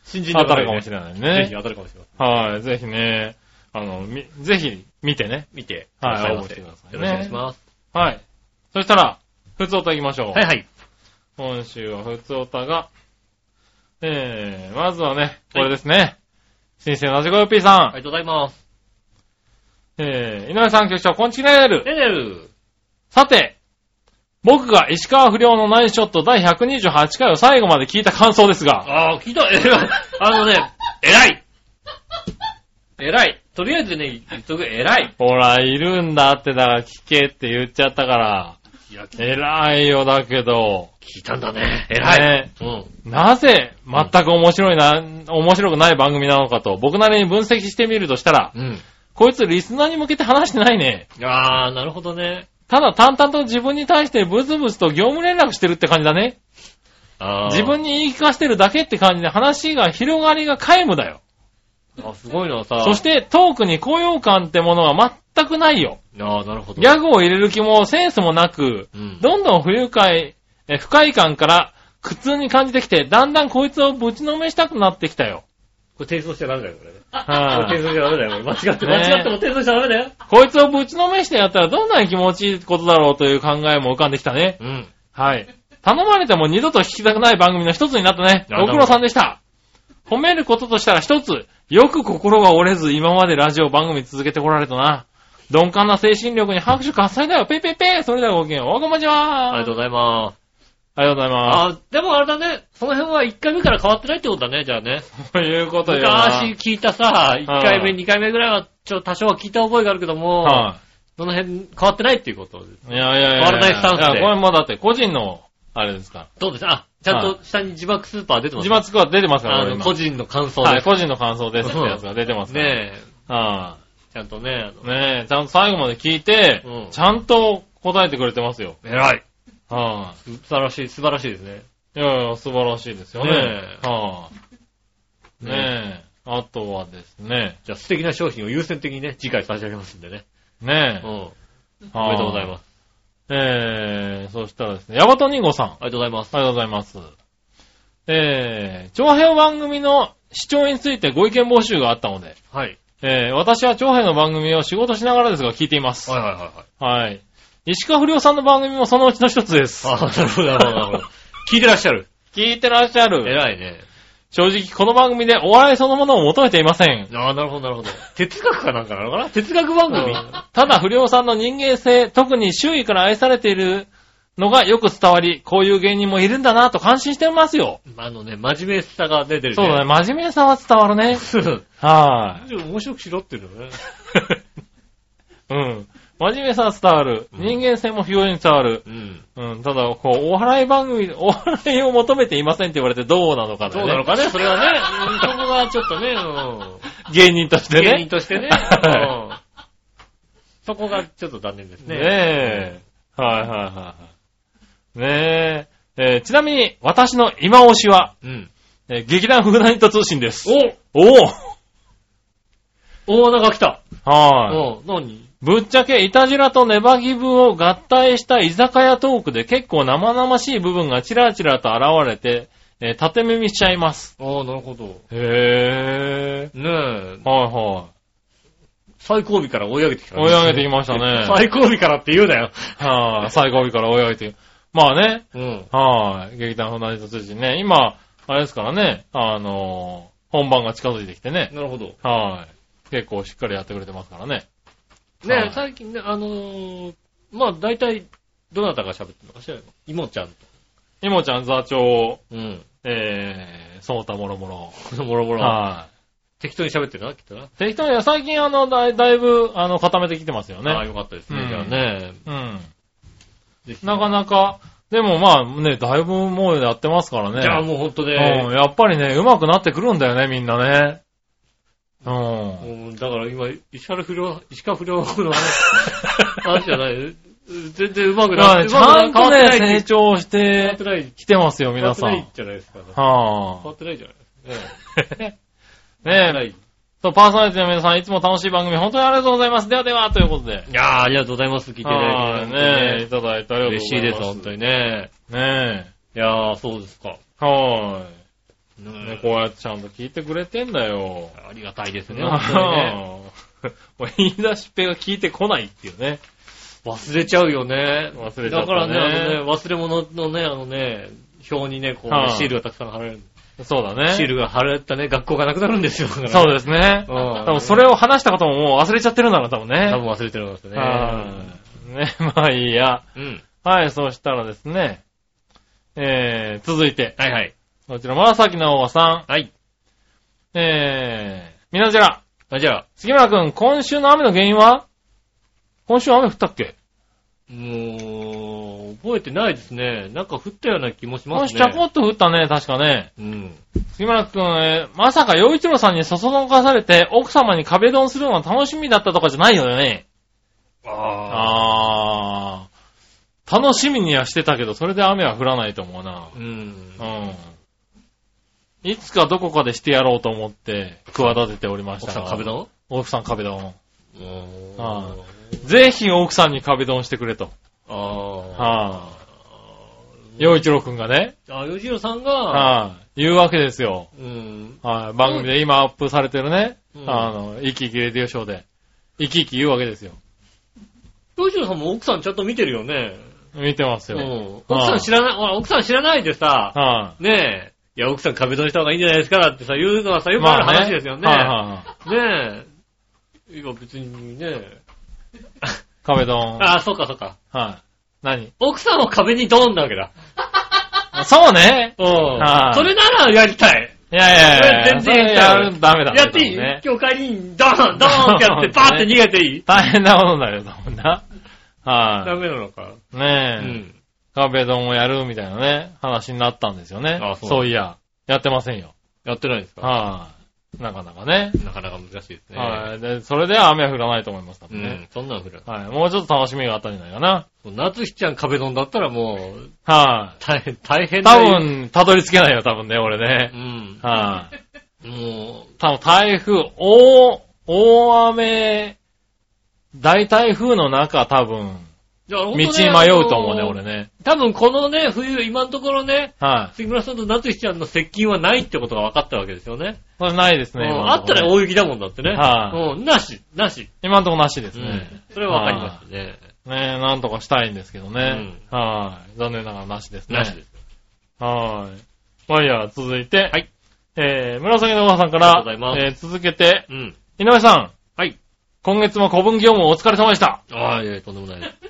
新人当たるかもしれないぜひね。当たるかもしれません。はい、ぜひね、あの、み、ぜひ見てね。見て、はい応募してくださいねよろしくお願いします。はい。そしたら、普通歌行きましょう。はいはい。今週は普通歌が、えー、まずはね、これですね。新鮮なじこよぴーさん。ありがとうございます。えー、井上さん局長、こんちきねる。ねねる。さて、僕が石川不良のナイスショット第128回を最後まで聞いた感想ですが、ああ、聞いた。え あのね、偉い。偉い。とりあえずね、言っとく、偉い。ほら、いるんだって、だから聞けって言っちゃったから、偉いよだけど、聞いたんだね。偉い。ねうん。なぜ全く面白いな、面白くない番組なのかと、僕なりに分析してみるとしたら、うん。こいつリスナーに向けて話してないね。ああ、なるほどね。ただ淡々と自分に対してブツブツと業務連絡してるって感じだね。ああ。自分に言い聞かせてるだけって感じで話が広がりが皆無だよ。あ、すごいのはさ。そしてトークに高揚感ってものは全くないよ。ああ、なるほど。ギャグを入れる気もセンスもなく、うん。どんどん不愉快、え不快感から苦痛に感じてきて、だんだんこいつをぶちのめしたくなってきたよ。これ転送しちゃダメだよ、これね。はこれ転送しちゃダメだよ、これ。間違って、ね間違っても転送しちゃダメだよ。こいつをぶちのめしてやったらどんなに気持ちいいことだろうという考えも浮かんできたね。うん。はい。頼まれても二度と聞きたくない番組の一つになったね。ご苦労さんでした。褒めることとしたら一つ、よく心が折れず今までラジオ番組続けてこられたな。鈍感な精神力に拍手喝采だよ。ペイペイペイそれではごきげんよう。おこまちはありがとうございます。ありがとうございまあ、でもあれだね。その辺は1回目から変わってないってことだね、じゃあね。す。ということよな。昔聞いたさ、1回目、はい2回目ぐらいは、ちょ、多少は聞いた覚えがあるけども、はその辺変わってないっていうことです。い。いやいやいや。変わらないスタンスでいや、これもだって個人の、あれですか？どうですあ、ちゃんと下に字幕スーパー出てら。ます字幕は出てますから、あの、個人の感想で。はい、個人の感想ですってやつが出てますから。ねえ、はちゃんとね、い。ねえ、ちゃんと最後まで聞いてうん、ちゃんと答えてくれてますよ。偉い。は素晴らしい、素晴らしいですね。い。いやいや、素晴らしいですよね。ねえはい。ねえ。あとはですね。じゃあ素敵な商品を優先的にね、次回差し上げますんでね。ねえ。うん。おめでとうございます。えー、そしたらですね、ヤバトニンゴさん。あありがとうございます。りがとうございます。えー、長編番組の視聴についてご意見募集があったので、はい。えー、私は長編の番組を仕事しながらですが聞いています。はいはいはいはい。はい。石川不良さんの番組もそのうちの一つです。あなるほど、なるほど。聞いてらっしゃる。聞いてらっしゃる。偉いね。正直この番組でお笑いそのものを求めていません。ああ、なるほど、なるほど。哲学かなんかなのかな？哲学番組、ただ不良さんの人間性、特に周囲から愛されているのがよく伝わり、こういう芸人もいるんだなと感心してますよ。あのね、真面目さが出てるね。そうだね、真面目さは伝わるね。ね。は面白くしろっていうのね。い。うん。真面目さは伝わる。うん人間性も非常に伝わる。うん。うん。ただ、こう、お笑い番組、お笑いを求めていませんって言われてどうなのかだど。うなのかね、それはね。う んそこがちょっとね、芸人としうん。てね。芸人としてね。は うんそこがちょっと残念ですね。ねえ。はいはいはいはい。ねえ。えーちなみに、私の今推しは、うん。えー劇団フーダニット通信です。おおおー、なんか来た。おはい。うん、何？ぶっちゃけ、イタジラとネバギブを合体した居酒屋トークで結構生々しい部分がチラチラと現れて、えー縦耳しちゃいます。ああ、なるほど。へねえ、ー。はいは最後尾から追い上げてきたい。追い上げてきましたね。最後尾からって言うなよ。はい。最後尾から追い上げて。まあね。うん。はい。劇団フーダニット通信ね。今、あれですからね。あのー本番が近づいてきてね。なるほど。はい。結構しっかりやってくれてますからね。はいね最近ね、あのー、まあ大体、どなたが喋ってるのかしらいもちゃんと。いもちゃん座長、うん。えー、その他もろもろ。もろもろ。はい。適当に喋ってるな、きっとな。適当に、最近あの、だいだいぶ、あの、固めてきてますよああ、ね。よかったですね。うんじゃあね。うん。なかなか、でもまあね、だいぶもうやってますからね。じゃあもうほんとうん、ね、やっぱりね、上手くなってくるんだよね、みんなね。うん。うんだから今、石原不良、石川不良の話 話じゃない。全然上手くなって、だからねちゃんとね、成成長しててない。きてますよ、変わってない皆さん。じゃないですか。変はわってないじゃないですか。ねあ。ねえ。そう、パーソナリティの皆さん、いつも楽しい番組、本当にありがとうございます。ではでは、ということで。いやー、ありがとうございます。聞いていただはいいて。ねえ、いただいてありがとうございます。嬉しいです、本当にね。ねいやー、そうですか。え。はねい。ねこうやってちゃんと聞いてくれてんだよ。ありがたいですね、本当にね。もう言い出しっぺが聞いてこないっていうね。忘れちゃうよね。忘れちゃったねだからね、あのね、忘れ物のね、あのね、表にね、こうね、はいシールがたくさん貼られる。そうだね。シールが貼られたね、学校がなくなるんですよ。そうですね。うん多分それを話したことももう忘れちゃってるんだろう、多分ね。多分忘れてるんですよね。はい。ね、まあいいや。うん。はい、そうしたらですね。えー、続いて。はいはい。こちら、紫のおばさん。はい。えー、みなじら。あ、じゃあ、杉村くん、今週の雨の原因は？今週雨降ったっけ？もう、覚えてないですね。なんか降ったような気もしま今すね。週ちゃこっと降ったね、確かね。うん。杉村くん、えーまさか洋一郎さんにそそのかされて奥様に壁ドンするのが楽しみだったとかじゃないよね。ああー。楽しみにはしてたけど、それで雨は降らないと思うなー。。うん。うん。いつかどこかでしてやろうと思って、企てておりましたが奥さん壁ドン？奥さん壁ドン。ぜひ奥さんに壁ドンしてくれと。ああ。は洋一郎くんがね、あ、吉野さんが、はい、言うわけですよ。うん。はい、番組で今アップされてるね、うんあの、生き生きレディオショーで、生き生き言うわけですよ。吉野さんも奥さんちゃんと見てるよね。見てますうよ。ん。奥さん知らない、奥さん知らないでさ、はねえ、いや、奥さん壁ドンした方がいいんじゃないですかってさ、言うのはさ、い。よくある話ですよね。はいはいはい。ねえ。いや、別にね。壁ドン。あ あ、そうかそうか。はい。何？奥さんを壁にドンなわけだ。そうね。うん。はいそれならやりたい。いやいやいや全然やるダメだね。やっていい、ね。今日帰りにドンドンってやって、バーって逃げていい大変なことになるよ、多分な。ダはメなのか。い。ねえ。うん。壁ドンをやるみたいなね、話になったんですよね。あそうそういや。やってませんよ。やってないんですか？はい。なかなかね。なかなか難しいですね。はい。で、それでは雨は降らないと思います、多分ね。うん。そんなん降る。はい。もうちょっと楽しみがあったんじゃないかな。夏日ちゃん壁ドンだったらもう、はい。大変、大変多分、たどり着けないよ、多分ね、俺うね。ん。はい。も多分台風、大、大雨、大台風の中、多分、う、じゃあ道に迷うと思うね、俺ね。多分このね、冬、今のところね、はい。杉村さんと夏日ちゃんの接近はないってことが分かったわけですよね。これないですね。あったら大雪だもんだってね。はいうん、なし、なし。今のところなしですねうん。。それは分かりましたね。ねえ、なんとかしたいんですけどね。はい。残念ながらなしですね。なしです。はい。まあいいや、続いて。はい。えー、紫のおばさんかありがとらうございます、えー、続けて、うん。井上さん。はい。今月も古文業務お疲れ様でした。ああ、いやとんでもないです。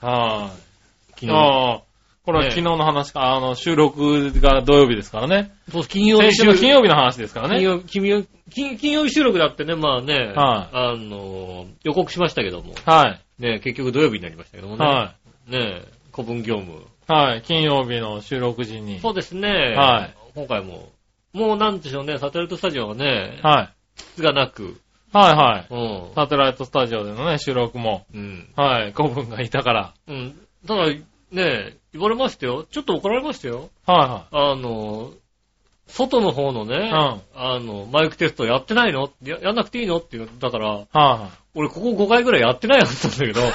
はい。昨日。ああ、これはね昨日の話か、あの、収録が土曜日ですからね。そう、金曜日先週の金曜日の話ですからね。金曜金曜金金曜日収録だってね、まあね、はいあの、予告しましたけども、はい。ね、結局土曜日になりましたけどもね、はね、古文業務。い。はい。金曜日の収録時に。そうですね、はい今回も、もうなんでしょうね、サテライトスタジオはね、はい。質がなく、はいはい。うん、サテライトスタジオでのね、収録も、うん、はい、古文がいたから。うん。ただ、ね、言われましたよ。ちょっと怒られましたよ。はあの、外の方のね、いはい。うん。あの、マイクテストやってないの？ややんなくていいの？って言ったから、はいは俺ここ5回ぐらいやってないはずなんだけど、い。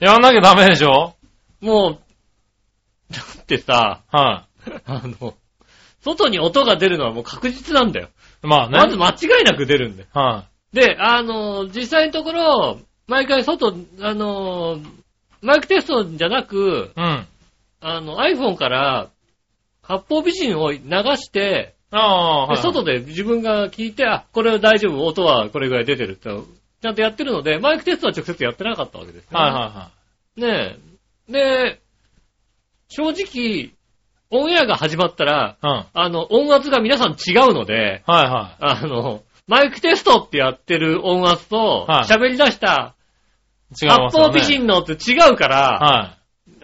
やんなきゃダメでしょ？もう、だってさ、はあの、外に音が出るのはもう確実なんだよ。い。まあね。まず間違いなく出るんだよ。はで、あの、実際のところ、毎回外、あの、マイクテストじゃなく、い。うん。あの、iPhone から、発泡美人を流して、ああ、はい。で外で自分が聞いて、あ、これは大丈夫、音はこれぐらい出てるって、ちゃんとやってるので、マイクテストは直接やってなかったわけですよ、はいはねえ。で、正直、オンエアが始まったら。うん。あの、音圧が皆さん違うので、はいはあの、マイクテストってやってる音圧と、はい喋り出した違いますよね。八方美人のって違うから、は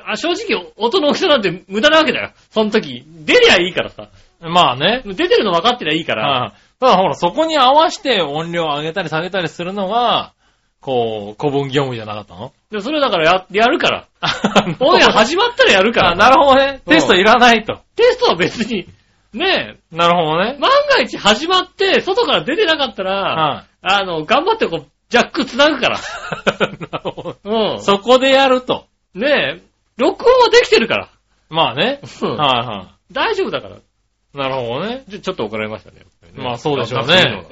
あ正直音の大きさなんて無駄なわけだよ。その時。出りゃいいからさ。い。まあね。出てるの分かってりゃいいから。はい。ただほら、そこに合わせて音量を上げたり下げたりするのが、こう、古文業務じゃなかったの？でそれだからや、やるから。オンエア始まったらやるから。あ、なるほどね。テストいらないと。テストは別に、ねえ、なるほどね。万が一始まって、外から出てなかったら、はあの、頑張ってこう、ジャック繋ぐから。い。なるほど。うん。そこでやると。ねえ、録音はできてるから。まあね。うんはいは大丈夫だから。い。なるほどね。でちょっと怒られましたね。ねまあそうでしょうね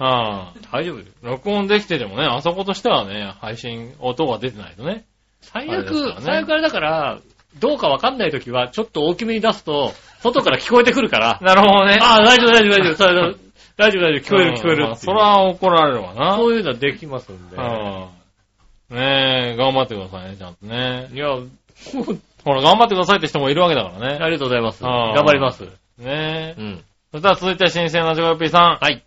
あそういうのがはい。大丈夫です。録音できててもね、あそことしてはね、配信、音が出てないとね。最悪、ね最悪あれだから、どうかわかんないときは、ちょっと大きめに出すと、外から聞こえてくるから、なるほどね。ああ、大丈夫、大丈夫、大丈夫、それ大丈夫、大丈夫、聞こえる、聞こえるそれは怒られるわな。そういうのはできますんで。うん。ねえ、頑張ってくださいね、ちゃんとね。いや、ほら、頑張ってくださいって人もいるわけだからね。ありがとうございます。頑張ります。ねえう。ん。そしたら続いて新鮮なジョコヨッピーさん。はい。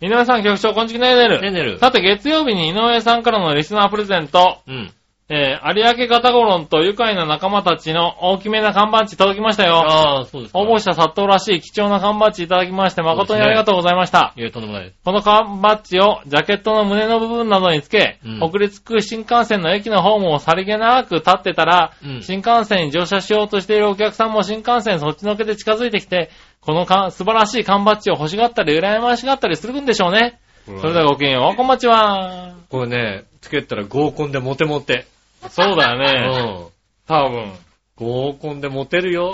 井上さん局長、こんちきねるねる。ねねる。さて、月曜日に井上さんからのリスナープレゼント、うん。えー、有明ガタゴロンと愉快な仲間たちの大きめな缶バッジ届きましたよ。ああ、そうですか。応募者殺到らしい貴重な缶バッジいただきまして誠にありがとうございました。いや、とんでもないです。この缶バッジをジャケットの胸の部分などにつけ、うん北陸新幹線の駅のホームをさりげなく立ってたら、うん新幹線に乗車しようとしているお客さんも新幹線そっちのけで近づいてきて、このか素晴らしい缶バッジを欲しがったり羨ましがったりするんでしょうね。それではごきげんよう、こんばんちは。これね、つけたら合コンでモテモテ。そうだようね。ん。多分。合コンでモテるよ。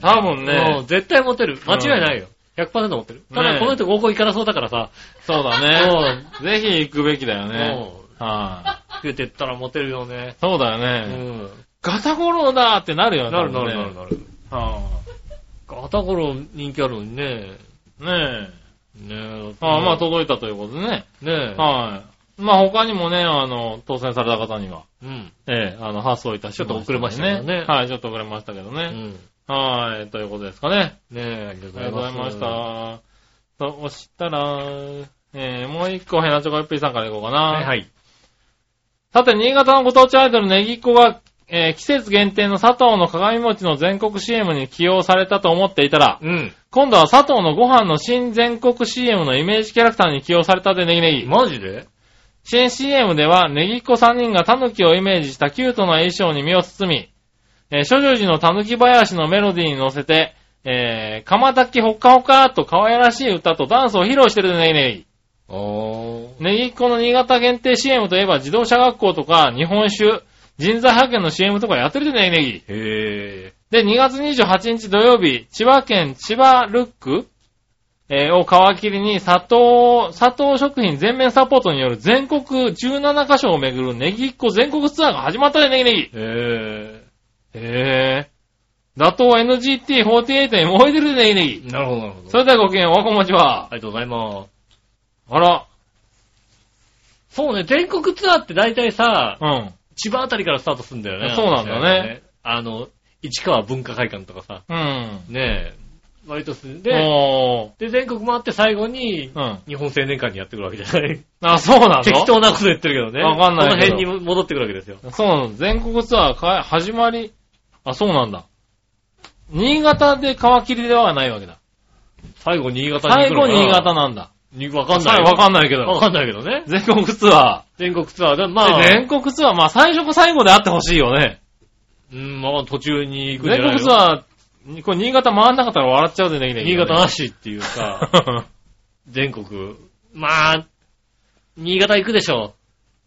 多分うんね。絶対モテる。間違いないよ。100%モテる。ただ、ねこの人合コン行かなそうだからさ。そうだね。ぜひ行くべきだよね。うん。はい、つけてったらモテるよね。そうだようね。ん。ガタゴロだってなるよね。なるなるなるなる。はガタゴロ人気あるのにね。い、ねえ。ねえ。ああまあ届いたということでね。ねえ。はい。まあ他にもね、あの、当選された方には、うん。ええ、あの、発送いたしました、ちょっと遅れましたけどねはい、ちょっと遅れましたけどね。うん。はい、ということですかね。ねえ、ありがとうございましす。た。そしたら、えー、もう一個、ヘナチョコヨッピーさんからいこうかな。はいはい。さて、新潟のご当地アイドルネギっ子が、えー季節限定の佐藤の鏡餅の全国 CM に起用されたと思っていたら、うん。今度は佐藤のご飯の新全国 CM のイメージキャラクターに起用されたでネギネギ。マジで？新 CM では、ネギっ子3人が狸をイメージしたキュートな衣装に身を包み、えー、諸女寺の狸林のメロディーに乗せて、えー、かまたきほっかほかと可愛らしい歌とダンスを披露してるでネギネギ。おー。ネギっ子の新潟限定 CM といえば自動車学校とか日本酒、人材派遣の CM とかやってるでネギネギ。へで、2月28日土曜日、千葉県千葉ルック、えーを皮切りに佐藤、佐藤食品全面サポートによる全国17カ所を巡るネギっ子全国ツアーが始まったでネギネギ。ー。へへぇー。打倒 NGT48 に燃えてるでネギネギ。ー。なるほど、なるほど。それではごきげんおはこんばんちは。ありがとうございます。あら、そうね、全国ツアーって大体さ、うん。千葉あたりからスタートするんだよね。そうなんだね。あの、市川文化会館とかさ、うん。ねえ、割とする。で、おー。で、全国回って最後に、うん。日本青年館にやってくるわけじゃない。あ、そうなの？適当なこと言ってるけどね。わかんないこの辺に戻ってくるわけですよ。そうなの。全国ツアーか始まり、あ、そうなんだ。新潟で皮切りではないわけだ。最後新潟に最後新潟なんだ。にわかんない。わかんないけど。わかんないけどね。全国ツア全国ツアーで、ー。まあ、で全国ツアー、まあ最初か最後であってほしいよね。うん、まあ途中に行くんじゃ全ないの？国ツアー、これ新潟回んなかったら笑っちゃうでね、新潟なしっていうさ、全国。まあ、新潟行くでしょ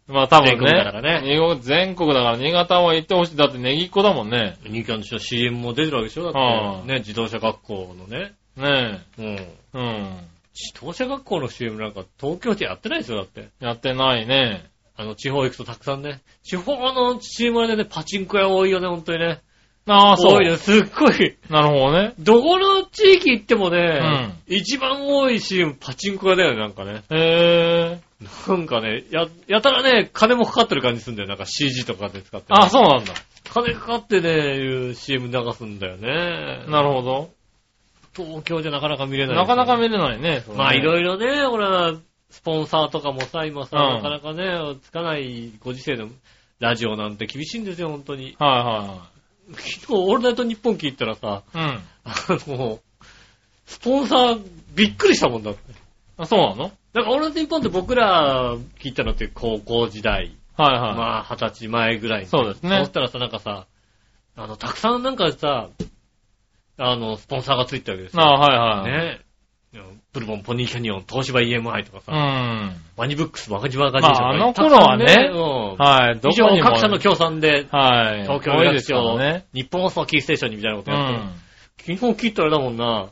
まあ多分全国だからね。全国だから新潟は行ってほしい。だってネギっ子だもんね。う。新潟の人は CM も出てるわけでしょ？だはって。ね、自動車学校のね。ねうん。え。うん。自動車学校の CM なんか東京でやってないですよ、だって。やってないね。あの、地方行くとたくさんね。地方の CM でね、パチンコ屋多いよね、ほんとにね。ああ、そう。多いね、すっごい。なるほどね。どこの地域行ってもね、一番多い CM パチンコ屋だよね、なんかね。へえ。なんかね、や、やたらね、金もかかってる感じするんだよ。なんか CG とかで使って、あ、そうなんだ。金かかってね、いう CM 流すんだよね。なるほど。東京じゃなかなか見れない、なかなか見れないね。まあいろいいろね、ほら、スポンサーとかもさ、今さ、うんなかなかね、つかないご時世のラジオなんて厳しいんですよ、本当に。は昨日、オールナイトニッポン聞いたらさ。うん。あの、スポンサーびっくりしたもんだって。あ、そうなの？なんかオールナイトニッポンって僕ら聞いたのって高校時代、はいはい。まあ二十歳前ぐらいに。そうですねそうしたらさ、なんかさ、あの、たくさんなんかさ、あの、スポンサーがついてるわけですよ。あはいはい。ねブルボン、ポニーキャニオン、東芝 EMI とかさ、うん。ワニブックス、マガジマガジン社とかまああの頃はねたくさんうんはい。ど以上こにも各社の協賛で、はい。東京有楽町、らね。日本放送キーステーションにみたいなことうやってる、ん。昨日聞いたらだもんな、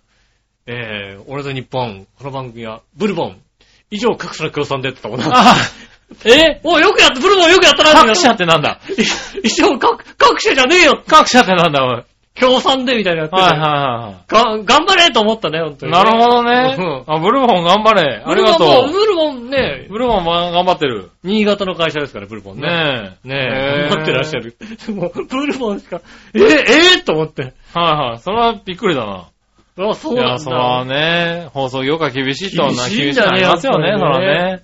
えー、俺と日本、この番組は、ブルボン、以上各社の協賛でって言ったもんな。あえ？おい、よくやった、ブルボンよくやったな、各社ってなんだ？以上各、各社じゃねえよ各社ってなんだおい？協賛でみたいなやってるはいはいはが、頑張れと思ったね、本当い。に、なるほどうねん。あ、ブルボン頑張れ。ありがとう。ブルボンもブルボンね、ブルボンも頑張ってる。新潟の会社ですから、ブルボンね。ねえ。ねえ、頑張ってらっしゃる。もう、ブルボンしか、えー、えー、と思って。はいはい。それはびっくりだな。あ、そういや、なんだ。それはね、放送業界厳しいとはな、厳しいなりますよね、そやっぱりねらね。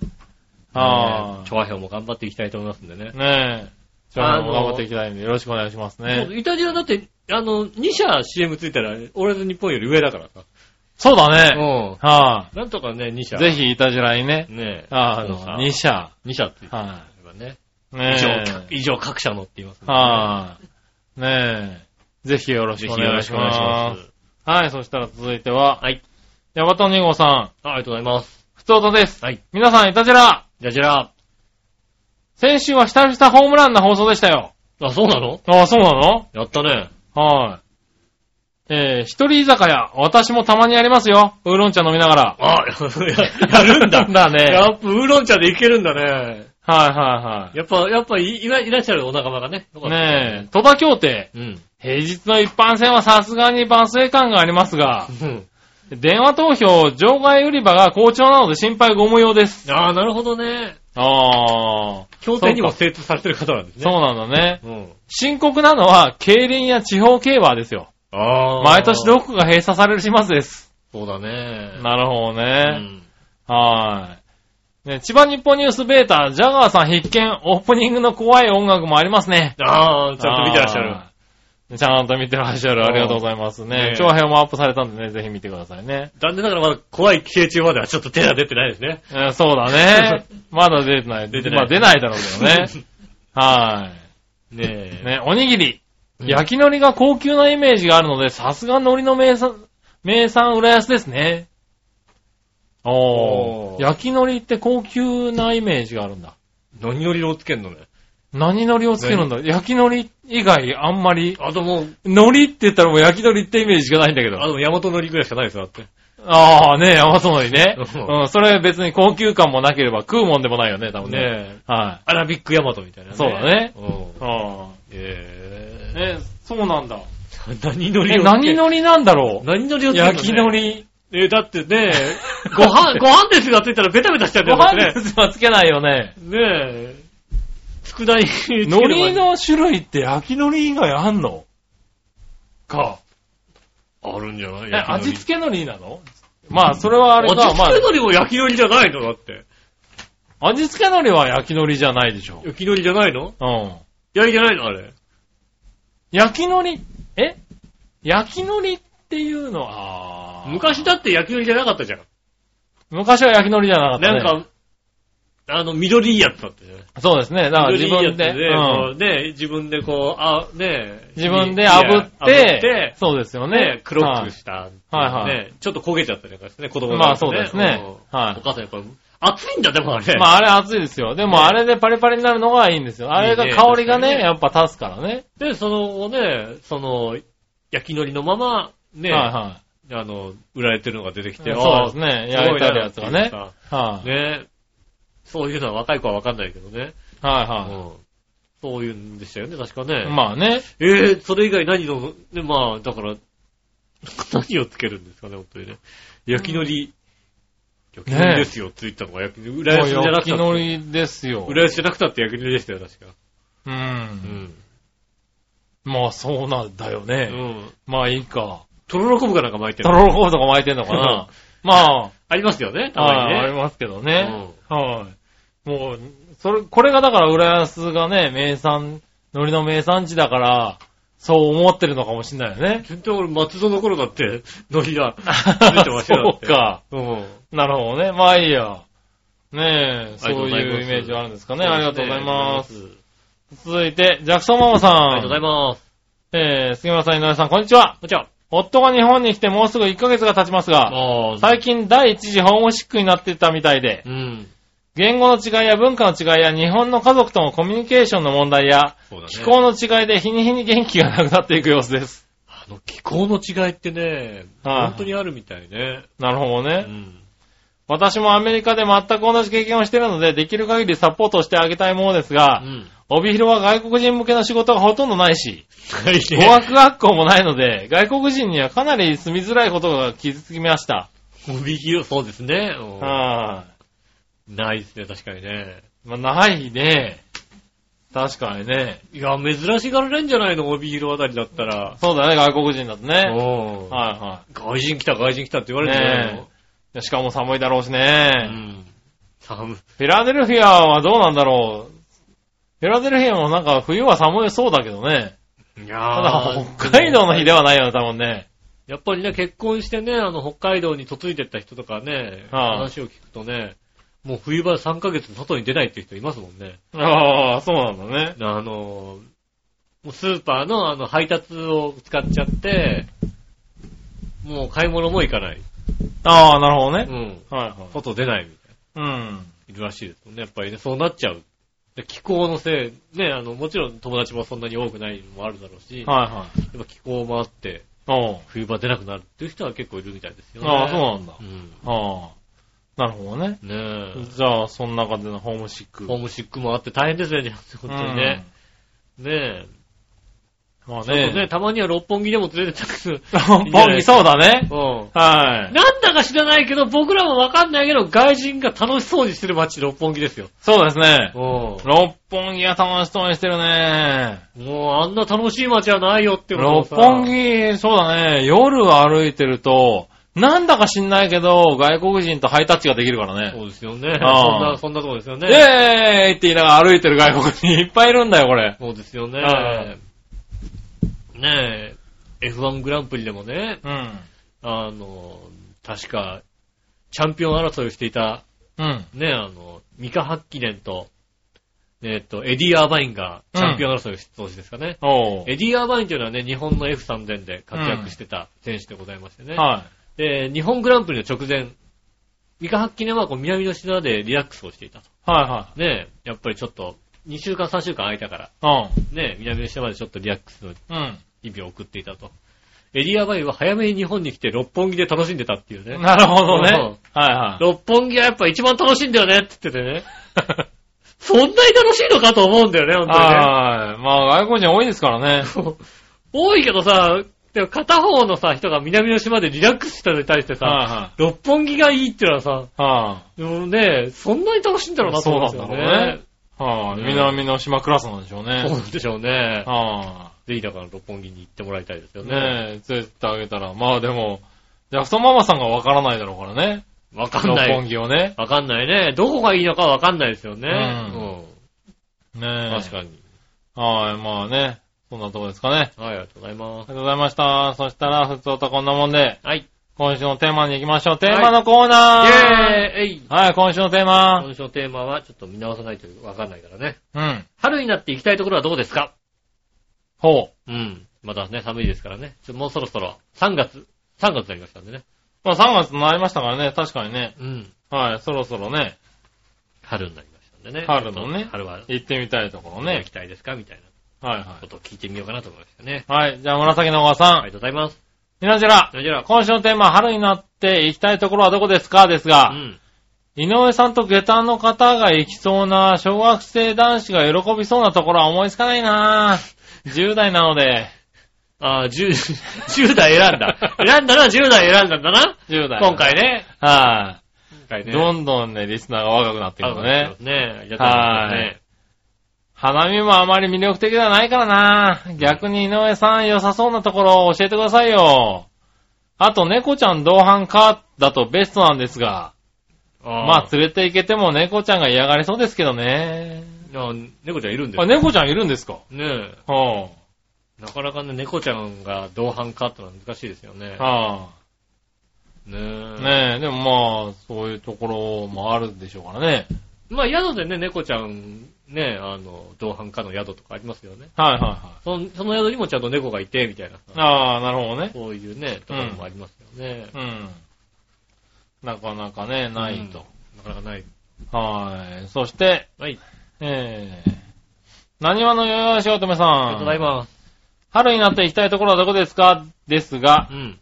あ調和表も頑張っていきたいと思いますんでね。あ。ねえ。じゃあ、あの頑張っていきたいんで、よろしくお願いしますね。イタリアだって、あの、2社 CM ついたら、俺の日本より上だからさ。そうだね。うはん。なんとかね、2社。い。ぜひ、いたじらにね。ねえ。あの、そうさ2社。2社ついてれはばね。い。ね以上、え。以上各社のって言いますねはい。ねえ。ぜひよろしぜくお願いしひよろしくお願いしま。ますす。はい、そしたら続いては、はい。ヤバト2号さん、あありがとうございます。ふつおとです。はい。皆さん、いたじら。じゃあじゃあ、先週は久々ホームランな放送でしたよ。あ、そうなの？ああ、そうなの？やったね。はい。えー、一人居酒屋、私もたまにやりますよ。ウーロン茶飲みながら。あ、ややるんだ。だね。やっぱ、ウーロン茶でいけるんだね。はいはやっぱ、やっぱい、いらいらっしゃるお仲間がね。いはい。ねえ、戸田協定。え。うん。平日の一般戦はさすがに万世感がありますが、うん。電話投票、場外売り場が好調なので心配ご無用です。ああ、なるほどね。ああ、協定にも精通されてる方なんですね。そうなんだね。うん。深刻なのは、競輪や地方競馬ですよ。ああ。毎年6区が閉鎖される始末です。そうだね。なるほどうね。ん。はい。ね、千葉日本ニュースベータ、ジャガーさん必見、オープニングの怖い音楽もありますね。ああ、ちゃんと見てらっしゃる。ちゃんと見てらっしゃる。ありがとうございますね。長編もアップされたんでね、ぜひ見てくださいね。残念ながらまだ怖い寄生虫まではちょっと手が出てないですね。えーそうだね。まだ出てない。出てないまあ出ないだろうけどね。はねい。え。ね、おにぎり。うん焼き海苔が高級なイメージがあるので、さすが海苔の名産、名産浦安ですね。おー。おー焼き海苔って高級なイメージがあるんだ。何よりをつけんのね。何海苔をつけるんだ？焼き海苔以外あんまり、あともう、海苔って言ったらもう焼き海苔ってイメージしかないんだけど。あと大和のりぐらいしかないですよ、だって。ああ、ねえ、甘そうのりね。う んうん、それ別に高級感もなければ食うもんでもないよね、多分ね。ねえ。はアラビックヤマトみたいなね。そうだねうん。い。あえあ。え、そうなんだ。ー。何のりえ、を何海苔なんだろう？何のりをつけるのね？焼き海苔。えーだってね、ご飯、ご飯ですがついたらベタベタしちゃうよね。飯ですはつけないよね。ねえ。佃煮につければ海苔の種類って焼き海苔以外あんの？か。あるんじゃない？え、味付け海苔なの？まあ、それはあれか、まあ味付け、海苔も焼き海苔じゃないの？だって。味付け海苔は焼き海苔じゃないでしょ。焼き海苔じゃないの？うん。焼いじゃないの？あれ。焼き海苔、え？焼き海苔っていうのは、あー昔だって焼き海苔じゃなかったじゃん。昔は焼き海苔じゃなかったね。なんか、あの、緑いやつだったじゃない？そうですね。だから自緑いやつ分で、うんこうね、自分でこう、あ、ね、自分で炙っ、炙ってて、そうですよねね。、黒はいくした。はいはいね、ちょっと焦げちゃったりなんかしてね、子供がまあそうですねうんはいお母さんやっぱ、熱いんだ、でもあれ。まああれ熱いですよ。でもあれでパリパリになるのがいいんですよ。あれがいいね香りがね、やっぱ立つからね。で、そのね、その、焼き海苔のまま、ね、はいはあの、売られてるのが出てきい。て、そうですね。焼いてあるやつがね。はいね、そういうのは若い子はわかんないけどね。はいはうんそういうんでしたよね、確かい。ね。まあね。えー、それ以外何の、ね、まあ、だから、何をつけるんですかね、本当にね。焼き海苔、焼き海苔ですよ、ついたのが焼き海苔、浦安じゃなく焼き。海苔ですよ。浦安じゃなくたって焼き海苔でしたよ、確か。う。うんん。まあそうなんだようね。ん。まあいいか。とろろ昆布かなんか巻いてるとろろ昆布とか巻いてんのかな。まあ、ありますよね、たまはい、ありにね。ますけどね。はい。もう、それ、これがだから浦安がね、名産、海苔の名産地だから、そう思ってるのかもしんないよね。全然俺、松戸の頃だって、ノリが 出てましたよ。そうか。うん。なるほどね。まあいいや。ねえ、そういうイメージはあるんですかね。ありがとうございます。す。続いて、ジャクソンママさん。ありがとうございます。えー、杉村さん、井上さん、こんにちは。こんにちは。夫が日本に来てもうすぐ1ヶ月が経ちますが、最近第一次ホームシックになっていたみたいで、うん。言語の違いや文化の違いや日本の家族とのコミュニケーションの問題や、そうだね。気候の違いで日に日に元気がなくなっていく様子です。あの、気候の違いってね、はい本当にあるみたいね。なるほどね。うん。私もアメリカで全く同じ経験をしているので、できる限りサポートしてあげたいものですが、うん。帯広は外国人向けの仕事がほとんどないし、はい語学学校もないので、外国人にはかなり住みづらいことが気づきました。帯広、そうですね。うんはないですね、確かにね。い。まあ、ないね。確かにね。いや、珍しがられんじゃないの？帯広あたりだったら。そうだね、外国人だとね。うん。はいは外人来た、外人来たって言われてねい。しかも寒いだろうしうね。ん。寒い。フィラデルフィアはどうなんだろう。フィラデルフィアもなんか冬は寒いそうだけどね。いやただ北海道の日ではないよね、多分ね。やっぱりね、結婚してね、あの、北海道に嫁いでった人とかね、はあ話を聞くとね、もう冬場3ヶ月外に出ないっていう人いますもんね。ああ、そうなんだね。あの、もうスーパーのあの配達を使っちゃって、もう買い物も行かない。ああ、なるほどね。うん。はいはい。外出ないみたいな。うん。いるらしいですもんね。やっぱりね、そうなっちゃう。で気候のせい、ね、あの、もちろん友達もそんなに多くないのもあるだろうし、はいはい。やっぱ気候もあって、冬場出なくなるっていう人は結構いるみたいですよね。ああ、そうなんだ。うん。ああ。なるほどね。ねえ。じゃあ、その中でのホームシック。ホームシックもあって大変ですよね、本当にね。ねえ。うん。まあね、ね。たまには六本木でも連れてったく六本木そうだね。うん。はい。なんだか知らないけど、僕らもわかんないけど、外人が楽しそうにしてる街、六本木ですよ。そうですね。う六本木は楽しそうにしてるね。ん。もう、あんな楽しい街はないよってこと六本木、そうだね。夜歩いてると、なんだか知んないけど、外国人とハイタッチができるからね。そうですよね。そんああな、そんなとこですよイね。ェーイって言いながら歩いてる外国人いっぱいいるんだよ、これ。そうですよねは。ねえ、F1 グランプリでもね、うん。あの、確か、チャンピオン争いをしていた、うん。ね、あの、ミカ・ハッキネンと、えっと、エディ・アーバインがチャンピオン争いをして当時ですかね。おう。エディ・アーバインというのはね、日本の F3000 で活躍してた選手でございましてね。はで、日本グランプリの直前、ミカ・ハッキネンはこう南の島でリラックスをしていたと。い。はねやっぱりちょっと、2週間3週間空いたから、いはい。ね南の島でちょっとリラックスのうん。日々を送っていたと。エディ・アーバインは早めに日本に来て六本木で楽しんでたっていううん。ね。なるほどね。うんはいはい。六本木はやっぱ一番楽しいんだよねって言っててね。そんなに楽しいのかと思うんだよね、本当にね。はい。まあ、外国人多いですからね。多いけどさ、でも片方のさ、人が南の島でリラックスしたのに対してさ、は六本木がいいってのはさ、いはでもね、そんなに楽しいんだろうなと思うんですよそうなんだろうね。はい。ね南の島クラスなんでしょうね。そうでしょうね。はぜひだから六本木に行ってもらいたいですよい。ね。ねえ、連れてってあげたら。まあでも、ジャクソンママさんがわからないだろうからね。わかん六ない。本木をね。わかんないね。どこがいいのかわかんないですよね。うんねうん。え。確かに。はい、まあね。そんなとこですかね。はい、ありがとうございまありがとうございました。そしたら、ふつおたこんなもんで、す。はい。今週のテーマに行きましょう。テーマのコーナーイェーイはい、今週のテーマ。今週のテーマはちょっと見直さないとわかんないからね。うん。春になって行きたいところはどうですか？ほう。うん。まだね、寒いですからね。もうそろそろ、3月、3月になりましたんでね。まあ3月になりましたからね、確かにね。うん。はい、そろそろね、春になりましたんでね。春のね春は、行ってみたいところね行き。たいですか？みたいなはいはことを聞いてみようかなと思いましたね。い。はい、じゃあ紫のおばさん。ありがとうございます。みなじら、それじゃあ、今週のテーマ、春になって行きたいところはどこですか？ですうが、ん。井上さんと下駄の方が行きそうな小学生男子が喜びそうなところは思いつかないなぁ。10代なので、ああ、10、10代選んだ。選んだのは10代選んだんだな。10代。今回。ね。はい、今回ね。どんどんね、リスナーが若くなってくるね。ね。ありがとうございますね。花見もあまり魅力的ではないからな逆に井上さん良さそうなところを教えてくださいよ。あと猫ちゃん同伴か？だとベストなんですが、あまあ連れて行けても猫ちゃんが嫌がりそうですけどね。あ、猫ちゃんいるんですあ、猫ちゃんいるんですか？ねはえ。なかなかね、猫ちゃんが同伴かってのは難しいですよねあ、。はねえ。あ、ねえ、でもまあ、そういうところもあるでしょうからね。まあ宿でね、猫ちゃん、ね、あの、同伴かの宿とかありますよね。はいはいはい。そのその宿にもちゃんと猫がいて、みたいなさ。ああ、なるほどね。そういうね、ところもありますよね。うん。なかなかね、ないと。なかなかない。はい。そして、はい。えー、何話のよよしおとめさん。ありがとうございます。春になって行きたいところはどこですか？ですがう、ん。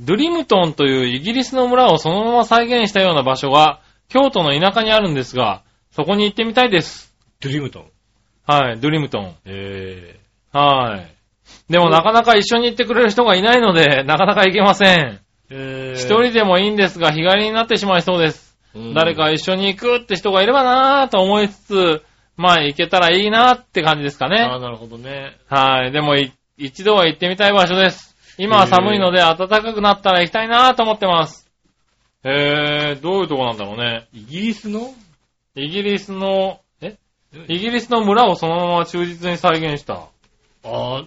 ドゥリムトンというイギリスの村をそのまま再現したような場所が、京都の田舎にあるんですが、そこに行ってみたいです。ドリムトン。はい、ドゥリムトン。えはい。でもなかなか一緒に行ってくれる人がいないので、なかなか行けません。ー。えー。一人でもいいんですが、日帰りになってしまいそうです。うん誰か一緒に行くって人がいればなぁと思いつつ、まあ行けたらいいなって感じですかああ、ね。なるほどね。はい。でもい一度は行ってみたい場所です。今は寒いので暖かくなったら行きたいなと思ってます。へー、どういうとこなんだろうね。イギリスの？イギリスの、え？イギリスの村をそのまま忠実に再現した。ああ、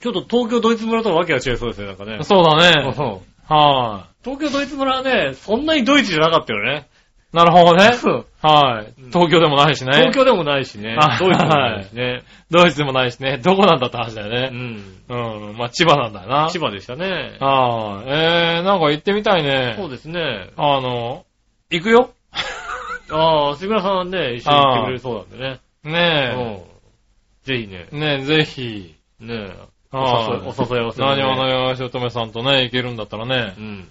ちょっと東京ドイツ村とはわけが違いそうですね、なんかね。そうだね。うんは東京ドイツ村はね、そんなにドイツじゃなかったよね。い。なるほどね。うんはい。東京でもないしね。東京でもないしねあ。ドイツでもないしね。ドイツでもないしね。どこなんだって話だようね。ん。うん。まあ、千葉なんだよな。千葉でしたね。はい。えー、なんか行ってみたいね。そうですね。あの、行くよ。ああ、杉村さんはね、一緒に行ってくれるそうなんでね。ねうん。ぜひね、え。ねえ、ぜひ。ねおはい誘い、お誘い合わせてね何話のよしおとめさんとね、行けるんだったらねう。ん。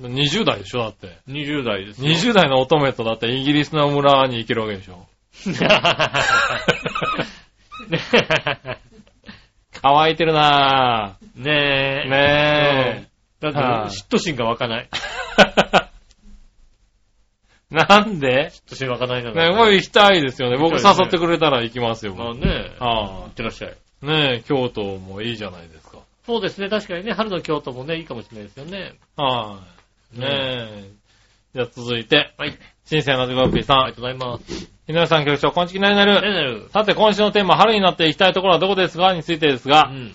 20代でしょだって。20代ですよ。20代の乙女とだってイギリスの村に行けるわけでしょ。乾いてるなぁ。ねえ。ねうん。だはいって、嫉妬心が湧かない。え。なんで？嫉妬心湧かないな。ねこれ行きたいですよね。僕誘ってくれたら行きますよ。まあね。あ行ってらっしゃい。あ。ねえ、京都もいいじゃないですか。そうですね。確かにね、春の京都もね、いいかもしれないですよね。はい。ねえ。じゃあ続いて、はい。新鮮なジゴッピーさんありが。とうございます。井上さん局長、こんちきなりなねる？なる？さて、今週のテーマ、春になって行きたいところはどこですかについてですうが、ん。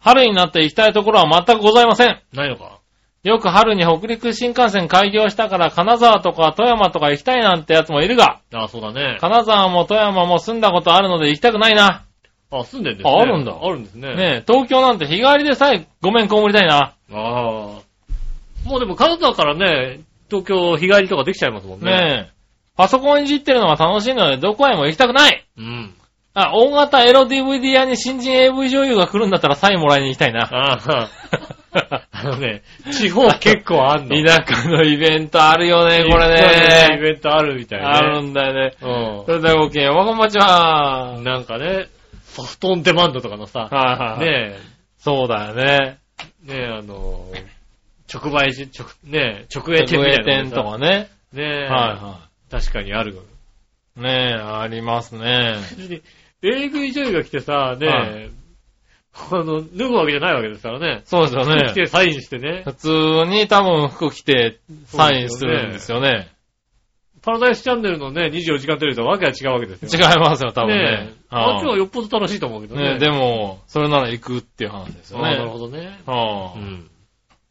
春になって行きたいところは全くございません。ないのか？よく春に北陸新幹線開業したから金沢とか富山とか行きたいなんてやつもいるが、ああ、そうだね。金沢も富山も住んだことあるので行きたくないな。あ、住んでるんですね。ああるんだあるんですね。ねえ、東京なんて日帰りでさえごめんこもりたいな。ああ。もうでも金沢からね、東京日帰りとかできちゃいますもんね。ねえ、パソコンいじってるのが楽しいのでどこへも行きたくない。うん。あ、大型エロ DVD 屋に新人 AV 女優が来るんだったらサインもらいに行きたいな。ああ。あのね、地方結構あんの。田舎のイベントあるよね、これイね。ベントあるみたいね。あるんだよね。うそれではごきげんよう、わこんばんちは。ん。なんかね、ソフトオンデマンドとかのさ、はいはい。ねそうだよね。え、ねえ、あの、直売し、直、ねえ、直営店みたいな直営店とかね。ねえ、は確かにある。いはい。ねえ、ありますね。AV 女優が来てさ、ねえ、はい あの、脱ぐわけじゃないわけですからね。そうですよ来ね。てサインしてね。普通に多分服着てサインするんですよね。パラダイスチャンネルのね、24時間テレビとはわけが違うわけです違よ。いますよ、多分ねね。え。あっちはよっぽど楽しいと思うけどね。ねでも、それなら行くっていう話ですよああなるね。ほどね。はあうん。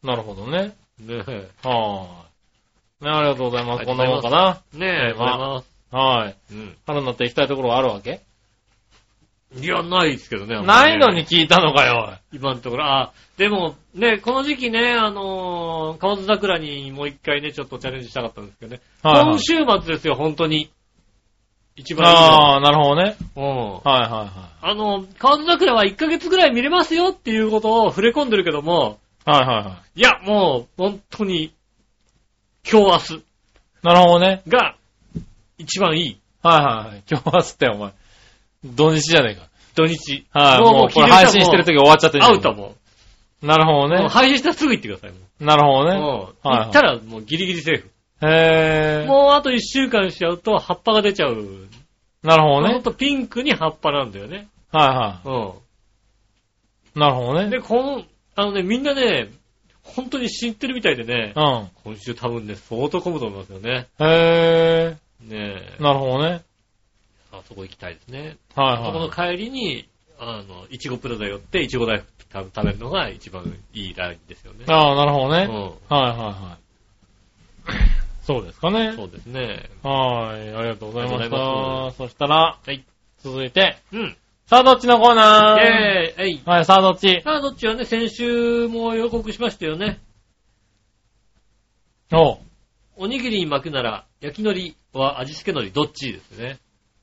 なるほどね。ねえ。はあ。ねありがとうございます。こんなもんかな。ねえ、ありがとうございます。はい。うん。春になって行きたいところはあるわけ？いや、ないですけどね。あんまりねないのに聞いたのかよ。今のところ。あ、でも、ね、この時期ね、あのー、河津桜にもう一回ね、ちょっとチャレンジしたかったんですけどね。はいはい今週末ですよ、本当に。一番いいのああ、なるほどね。うん。はいはいはあの、河津桜は1ヶ月ぐらい見れますよっていうことを触れ込んでるけども、い。はいはいはい。いや、もう、本当に、今日明日なるほどね。が、一番いい。はいはいはい。今日はつってお前。土日じゃねえか。土日。はい。もうこれ配信してる時終わっちゃってるアウトもなるほどう。もうね。配信したらすぐ行ってください。もなるほどね。うもうはいはい行ったらもうギリギリセーフ。へー。もうあと1週間しちゃうと葉っぱが出ちゃう。なるほどねほん。とピンクに葉っぱなんだよね。はいはうん。い。なるほどね。で、この、あのね、みんなね、本当に知ってるみたいでね、うん。今週多分ね、相当混むと思いますよね。へねえー。。なるほどね。あそこ行きたいですね。はいそこのはい。帰りに、あの、いちごプラザ寄って、いちご大福食べるのが一番いいラインですよね。ああ、なるほどね。うん。はいはいはい。そうですかね。そうですね。はい。ありがとうございました。そしたら、はい。続いて、うん。さあどっちのコーナー？イェーイはい。はい、さあどっち？さあ、どっちはね、先週も予告しましたよね。おうおにぎりに巻くなら、焼き海苔は味付け海苔どっちですね。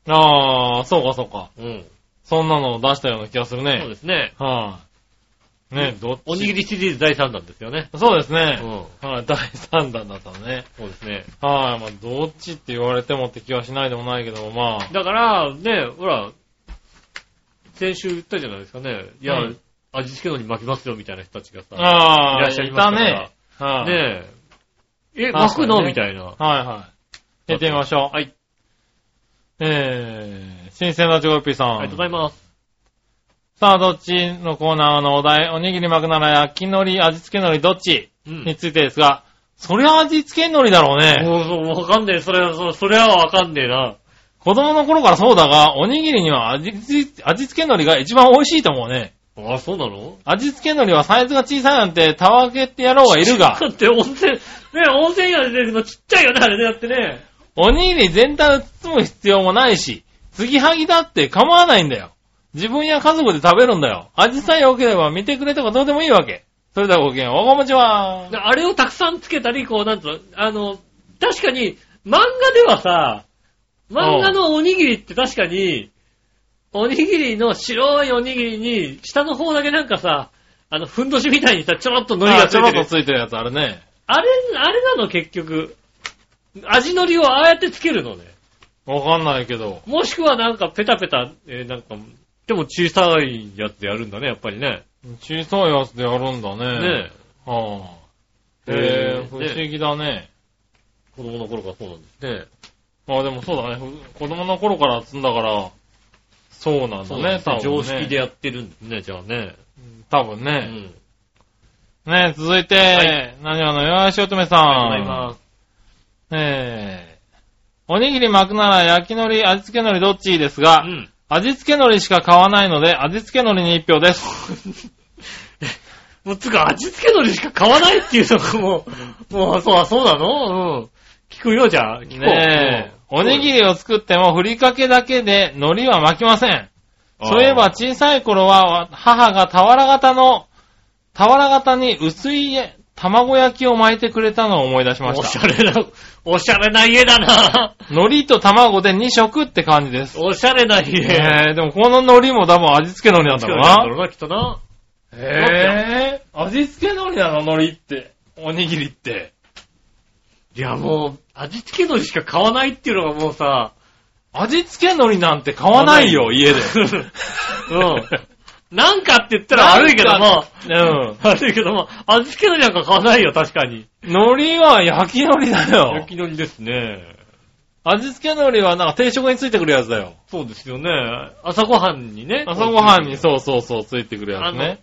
ああ、そうかそうか。うん。そんなのを出したような気がするそうね。ですね。はい。ね、どっち？おにぎりシリーズ第3弾ですよね。そうですね。うん。はい、第3弾だったのね。そうですね。はい、まあ、どっちって言われてもって気はしないでもないけど、まあ、だから、ね、ほら、先週言ったじゃないですかね。いや、うん味付け海苔巻きますよみたいな人たちがさ。ああ、いらっしゃいましたからね。はい、ねえ。巻くの？みたいな。はいはい。やってみましょう。はい。えー、新鮮なチョコヨッピーさん。ありがとうございます。さあ、どっちのコーナーのお題、おにぎり巻くなら焼き海苔、味付け海苔どっち？うん。についてですが、そりゃ味付け海苔だろうね。もう、そうわかんねえ。それは、そそれはわかんねえな。子供の頃からそうだが、おにぎりには味付味付け海苔が一番美味しいと思うね。あ、そうなの？味付け海苔はサイズが小さいなんて、たわけって野郎がいるがだ、って温泉、ね、温泉屋で出るのちっちゃいよね、あれね、だってね。おにぎり全体を包む必要もないし、継ぎはぎだって構わないんだよ。自分や家族で食べるんだよ。味さえ良ければ見てくれとかどうでもいいわけ。それではごきげんおこもちは。あれをたくさんつけたり、こう、なんつうの、あの、確かに、漫画ではさ、漫画のおにぎりって確かに、おにぎりの白いおにぎりに、下の方だけなんかさ、あの、ふんどしみたいにさ、ちょろっと海苔あちょろっとがついてる。ついてるやつあるね。あれ、あれなの？結局。味のりをああやってつけるのね。わかんないけど。もしくはなんかペタペタ、えーなんか、でも小さいやつでやるんだね、やっぱりね。小さいやつでやるんだね。ねはあ、へへええ、不思議だね。子供の頃からそうなんですね。あでもそうだね。ふ子供の頃から積んだから、そうなんだね、多分ね。常識でやってるんですね、じゃあね。多分うね。ん。ね続いて、はい何話のよしおとめさん。ありがとうございます。えー、おにぎり巻くなら焼き海苔、味付け海苔どっちですが、うん。味付け海苔しか買わないので、味付け海苔に一票です。もうつうか、味付け海苔しか買わないっていうのがもう、もう、そう、そうなの？うん。聞くよ、じゃあ。聞こう。ねえ、おにぎりを作ってもふりかけだけで海苔は巻きません。うんそういえば小さい頃は母が俵型の、俵型に薄い卵焼きを巻いてくれたのを思い出しまおし。したゃれな、おしゃれな家だな。海苔と卵で2食って感じです。おしゃれな家。えー、でもこの海苔も多分味付け海苔なんだろうな。な、きっとな。えー、味付け海苔なの海苔って。おにぎりって。いや、もう、味付け海苔しか買わないっていうのがもうさ、味付け海苔なんて買わないよ、家で。うん。なんかって言ったら悪いけども、うん。悪いけども、味付け海苔なんか買わないよ、確かに。海苔は焼き海苔だよ焼。き海苔ですね。味付け海苔はなんか定食についてくるやつだよ。そうですよね。朝ごはんにね。朝ごはんにそうそうそうついてくるやつね。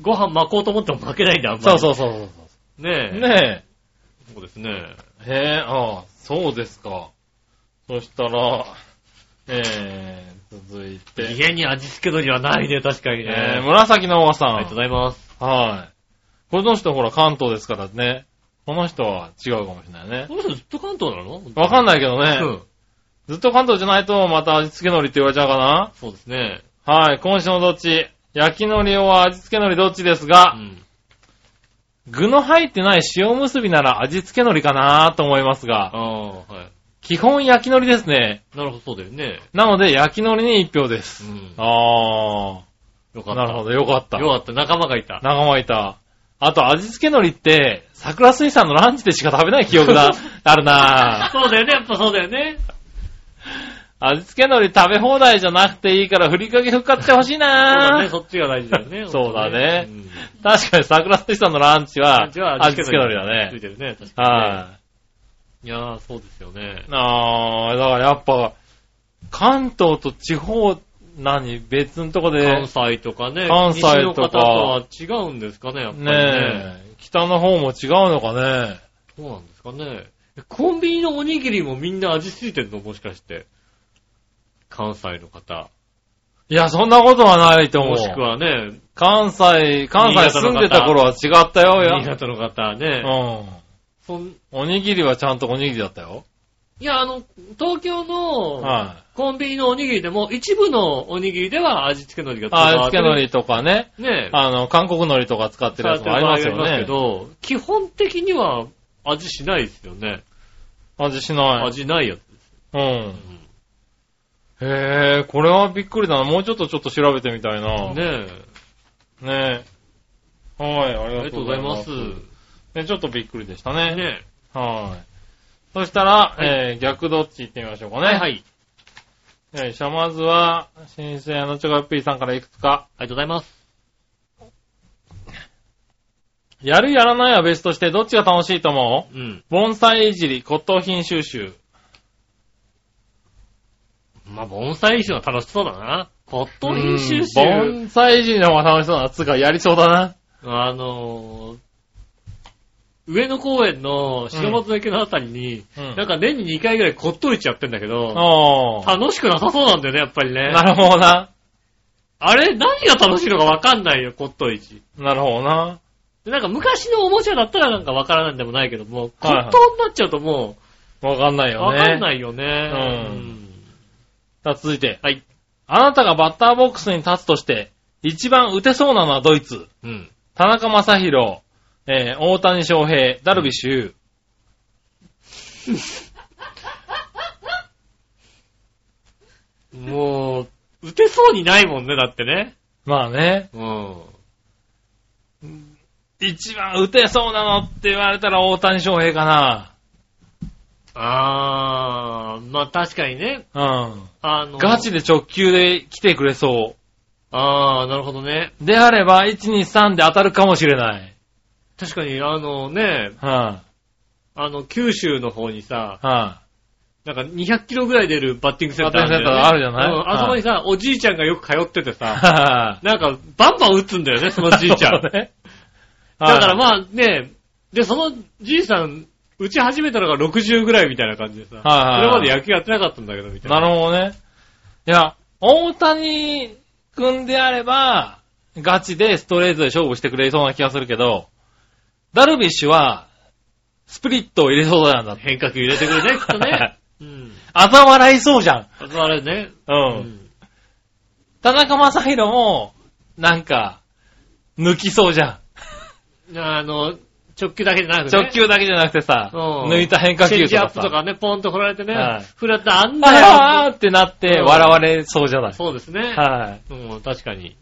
ご飯巻こうと思っても巻けないんだ、あんまり。そうそうそうそうう。ねえ。ねそうですね。え。へえ、ああ、そうですか。そしたら、えー、続いて、家に味付け海苔はないね、確かにね。えー、紫のおばさん。ありがとうございます。はい。この人ほら関東ですからね。この人は違うかもしれないね。この人ずっと関東なの？わかんないけどね。うん。ずっと関東じゃないとまた味付け海苔って言われちゃうかな。そうですね。はい、今週のどっち？焼き海苔は味付け海苔どっちですうが、ん。具の入ってない塩結びなら味付け海苔かなと思いますが、はい。基本焼き海苔ですね。なるほど、そうだよね。なので焼き海苔に一票です。うん。あよかー、った。なるほど、よかった。よかった、仲間がいた。仲間いた。あと、味付け海苔って、桜水産のランチでしか食べない記憶が あるなぁ。そうだよね、やっぱそうだよね。味付け海苔食べ放題じゃなくていいから、ふりかけふっかってほしいそうだね、なぁ。そっちが大事だよね。そうだねうん確かに桜水産のランチは、味付け海苔だね。ついてるね、確かにね。はいやー、そうですよねい。。あー、だからやっぱ、関東と地方何別のとこで、関ね西とかね。関西とか西の方とは違うんですかね、やっぱりね。え、北の方も違うのかね。そうなんですかね。コンビニのおにぎりもみんな味ついてんのもしかして。関西の方。いや、そんなことはないと思う。もしくはね、関西、関西住んでた頃は違ったよ、や。新潟の方ね。うん。そんおにぎりはちゃんとおにぎりだったよ。いや、あの、東京のはコンビニのおにぎりでも、一部のおにぎりでは味付け海苔がい。あ、わってるつけ海苔とかね。ねあの、韓国海苔とか使ってるやつもありますよ使ってる場合ありね。けど、基本的には味しないですよね。味しない。味ないやつ。うん。へえ、これはびっくりだな。もうちょっとちょっと調べてみたいな。ねえ。ねえ。はい、ありがとありがとうごうございます。ざいます。ね、ちょっとびっくりでしたね。ねはい。そしたら、はいえー、逆どっち行ってみましょうかね。はいはい。よいしょ、まずは、新鮮のチョコヨッピーさんからいくつか。ありがとうございます。やるやらないは別としてどっちが楽しいと思う？うん。盆栽いじり、骨董品収集。まあ、盆栽いじりは楽しそうだな。骨董品収集。うん盆栽いじりの方が楽しそうな。つうか、やりそうだな。あのー、上野公園の白松池のあたりに、うんなんか年に2回ぐらい骨董市やってんだけど、おー。楽しくなさそうなんだよね、やっぱりね。なるほどな。あれ、何が楽しいのかわかんないよ、骨董市。なるほどな。でなんか昔のおもちゃだったらなんかわからないんでもないけども、はいはい骨董になっちゃうともわかんないうよね。わかんないよね。うんさあ、続いて。はい。あなたがバッターボックスに立つとして、一番打てそうなのはドイツ。うん。田中正宏、えー、大谷翔平、ダルビッシュ有。もう、打てそうにないもんね、だってね。まあね。うん。一番打てそうなのって言われたら大谷翔平かな。あー、まあ確かにね。うん。あの、ガチで直球で来てくれそあー、なるほどね。う。であれば、1、2、3で当たるかもしれない。確かに、あのね、はあの、九州の方にさ、い、はなんか200キロぐらい出るバッティングセンターバッティングセンターあるじゃない？うんあそこにさ、おじいちゃんがよく通っててい。さ、はなんか、バンバン打つんだよね、そのじいちゃん。そうね。だからまあね、で、そのじいさん、打ち始めたのが60ぐらいみたいな感じでさ、はいはいはいそれまで野球やってなかったんだけど、みたいな。なるほどね。いや、大谷君であれば、ガチでストレートで勝負してくれそうな気がするけど、ダルビッシュは、スプリットを入れそうだなんだ。変化球入れてくるね、きっとね。うん。頭笑いそうじゃん。あとあれね。う。。うん田中正宏も、なんか、抜きそうじゃん。あの、直球だけじゃなくて、ね。直球だけじゃなくてさ、うん抜いた変化球とチェンジアかさ。ップとかね、ポンと振られてね、はい振られてあんなよあーってなってうん笑われそうじゃない。そうですね。はい。うん、確かに。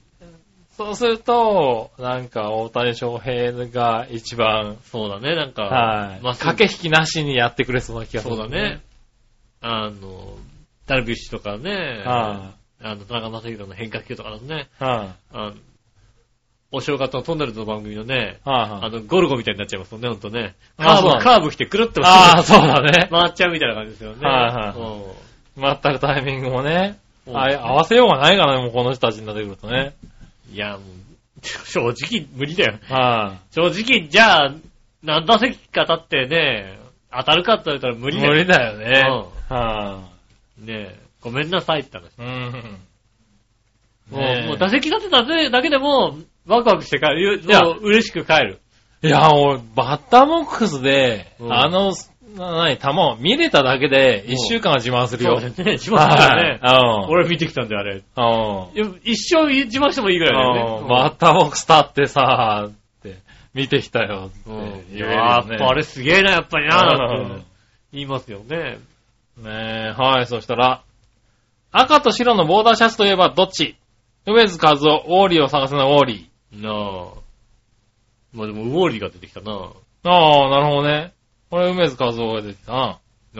そうすると、なんか大谷翔平が一番、そうだね、なんか、はい。まっすぐ駆け引きなしにやってくれそうな気がする。そうだね。。あの、ダルビッシュとかね、はあの、田中正宏の変化球とかだとね、い。はい。あの、お正月のトンネルズの番組のね、はい。あの、ゴルゴみたいになっちゃいますもんね、ほんとね。あカーブ、カーブ来てくるっとああ、そうだね。回っちゃうみたいな感じですよね。はいはいうん待ったるタイミングもね。うんあ合わせようがないからね、もうこの人たちになってくるとね。いや、もう、正直無理だよ。は正直、じゃあ、何打席か経ってね、当たるかって言われたら無い。理だよ。無理だよね。はねえ、ごめんなさいって話。い。うん。もう、もう打席立てただけでも、ワクワクして帰る。いや嬉しく帰る。いや、俺、バッターボックスで、うんあの、な、なに、球を見れただけで、一週間は自慢するよ。そうだね。自慢するよね。はい。うん。俺見てきたんだよ、あれ。うん。いや一生自慢してもいいぐらいだよね。うんバッターボックス立ってさ、って、見てきたよってうんい言えるややっ。ぱあれすげえな、やっぱりな、うんって言いますよね。ねえ、はい、そしたら、赤と白のボーダーシャツといえばどっち？梅津和夫、ウォーリーを探すのウォーリなあ。まあでも、ウォーリーが出てきたな。ー。ああ、なるほどね。これ梅津和夫が出てきたあ。はい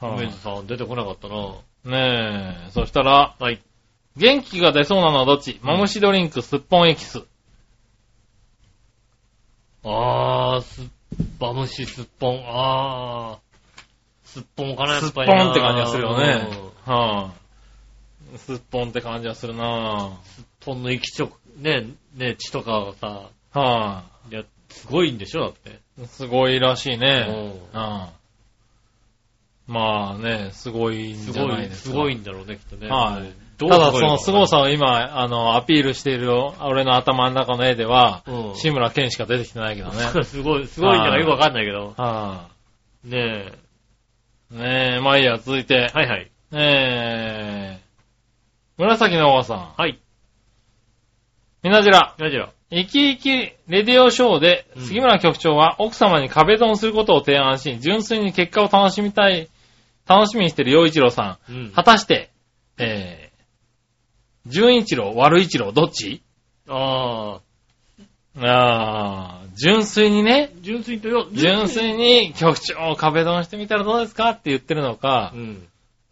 梅津さん出てこなかったな。ねえ、そしたら、はい。元気が出そうなのはどっち？マムシドリンク、すっぽんエキス。あー、すっぱむしすっぽん。あー。すっぽんかな、やすっぽんっぱりな。って感じがするよね。はい、すっぽんって感じはするなほんの生きちょ、ね、ね、血とかがさ、ぁ。はいや、すごいんでしょだって。い、すごいらしいね。ううん。まあね、すごいんすごい、じゃないですか。すごいんだろうね、きっとね。はいただその凄すさを今、あの、アピールしている俺の頭の中の絵では、うん志村けんしか出てきてないけどね。すごい、すごいんだかよくわかんないけど。はねい、ねえ、まあいいや、続いてえ。。はいはい。えー、紫のおばさん。はい。みなじら。何じゃ生き生きレディオショーで、うん杉村局長は奥様に壁ドンすることを提案し、純粋に結果を楽しみたい、楽しみにしている洋一郎さん。うん。果たして、えー、純一郎、悪一郎、どっち？ああ、あー、純粋にね、純粋とよ、純粋に局長壁ドンしてみたらどうですか？って言ってるのかう、ん。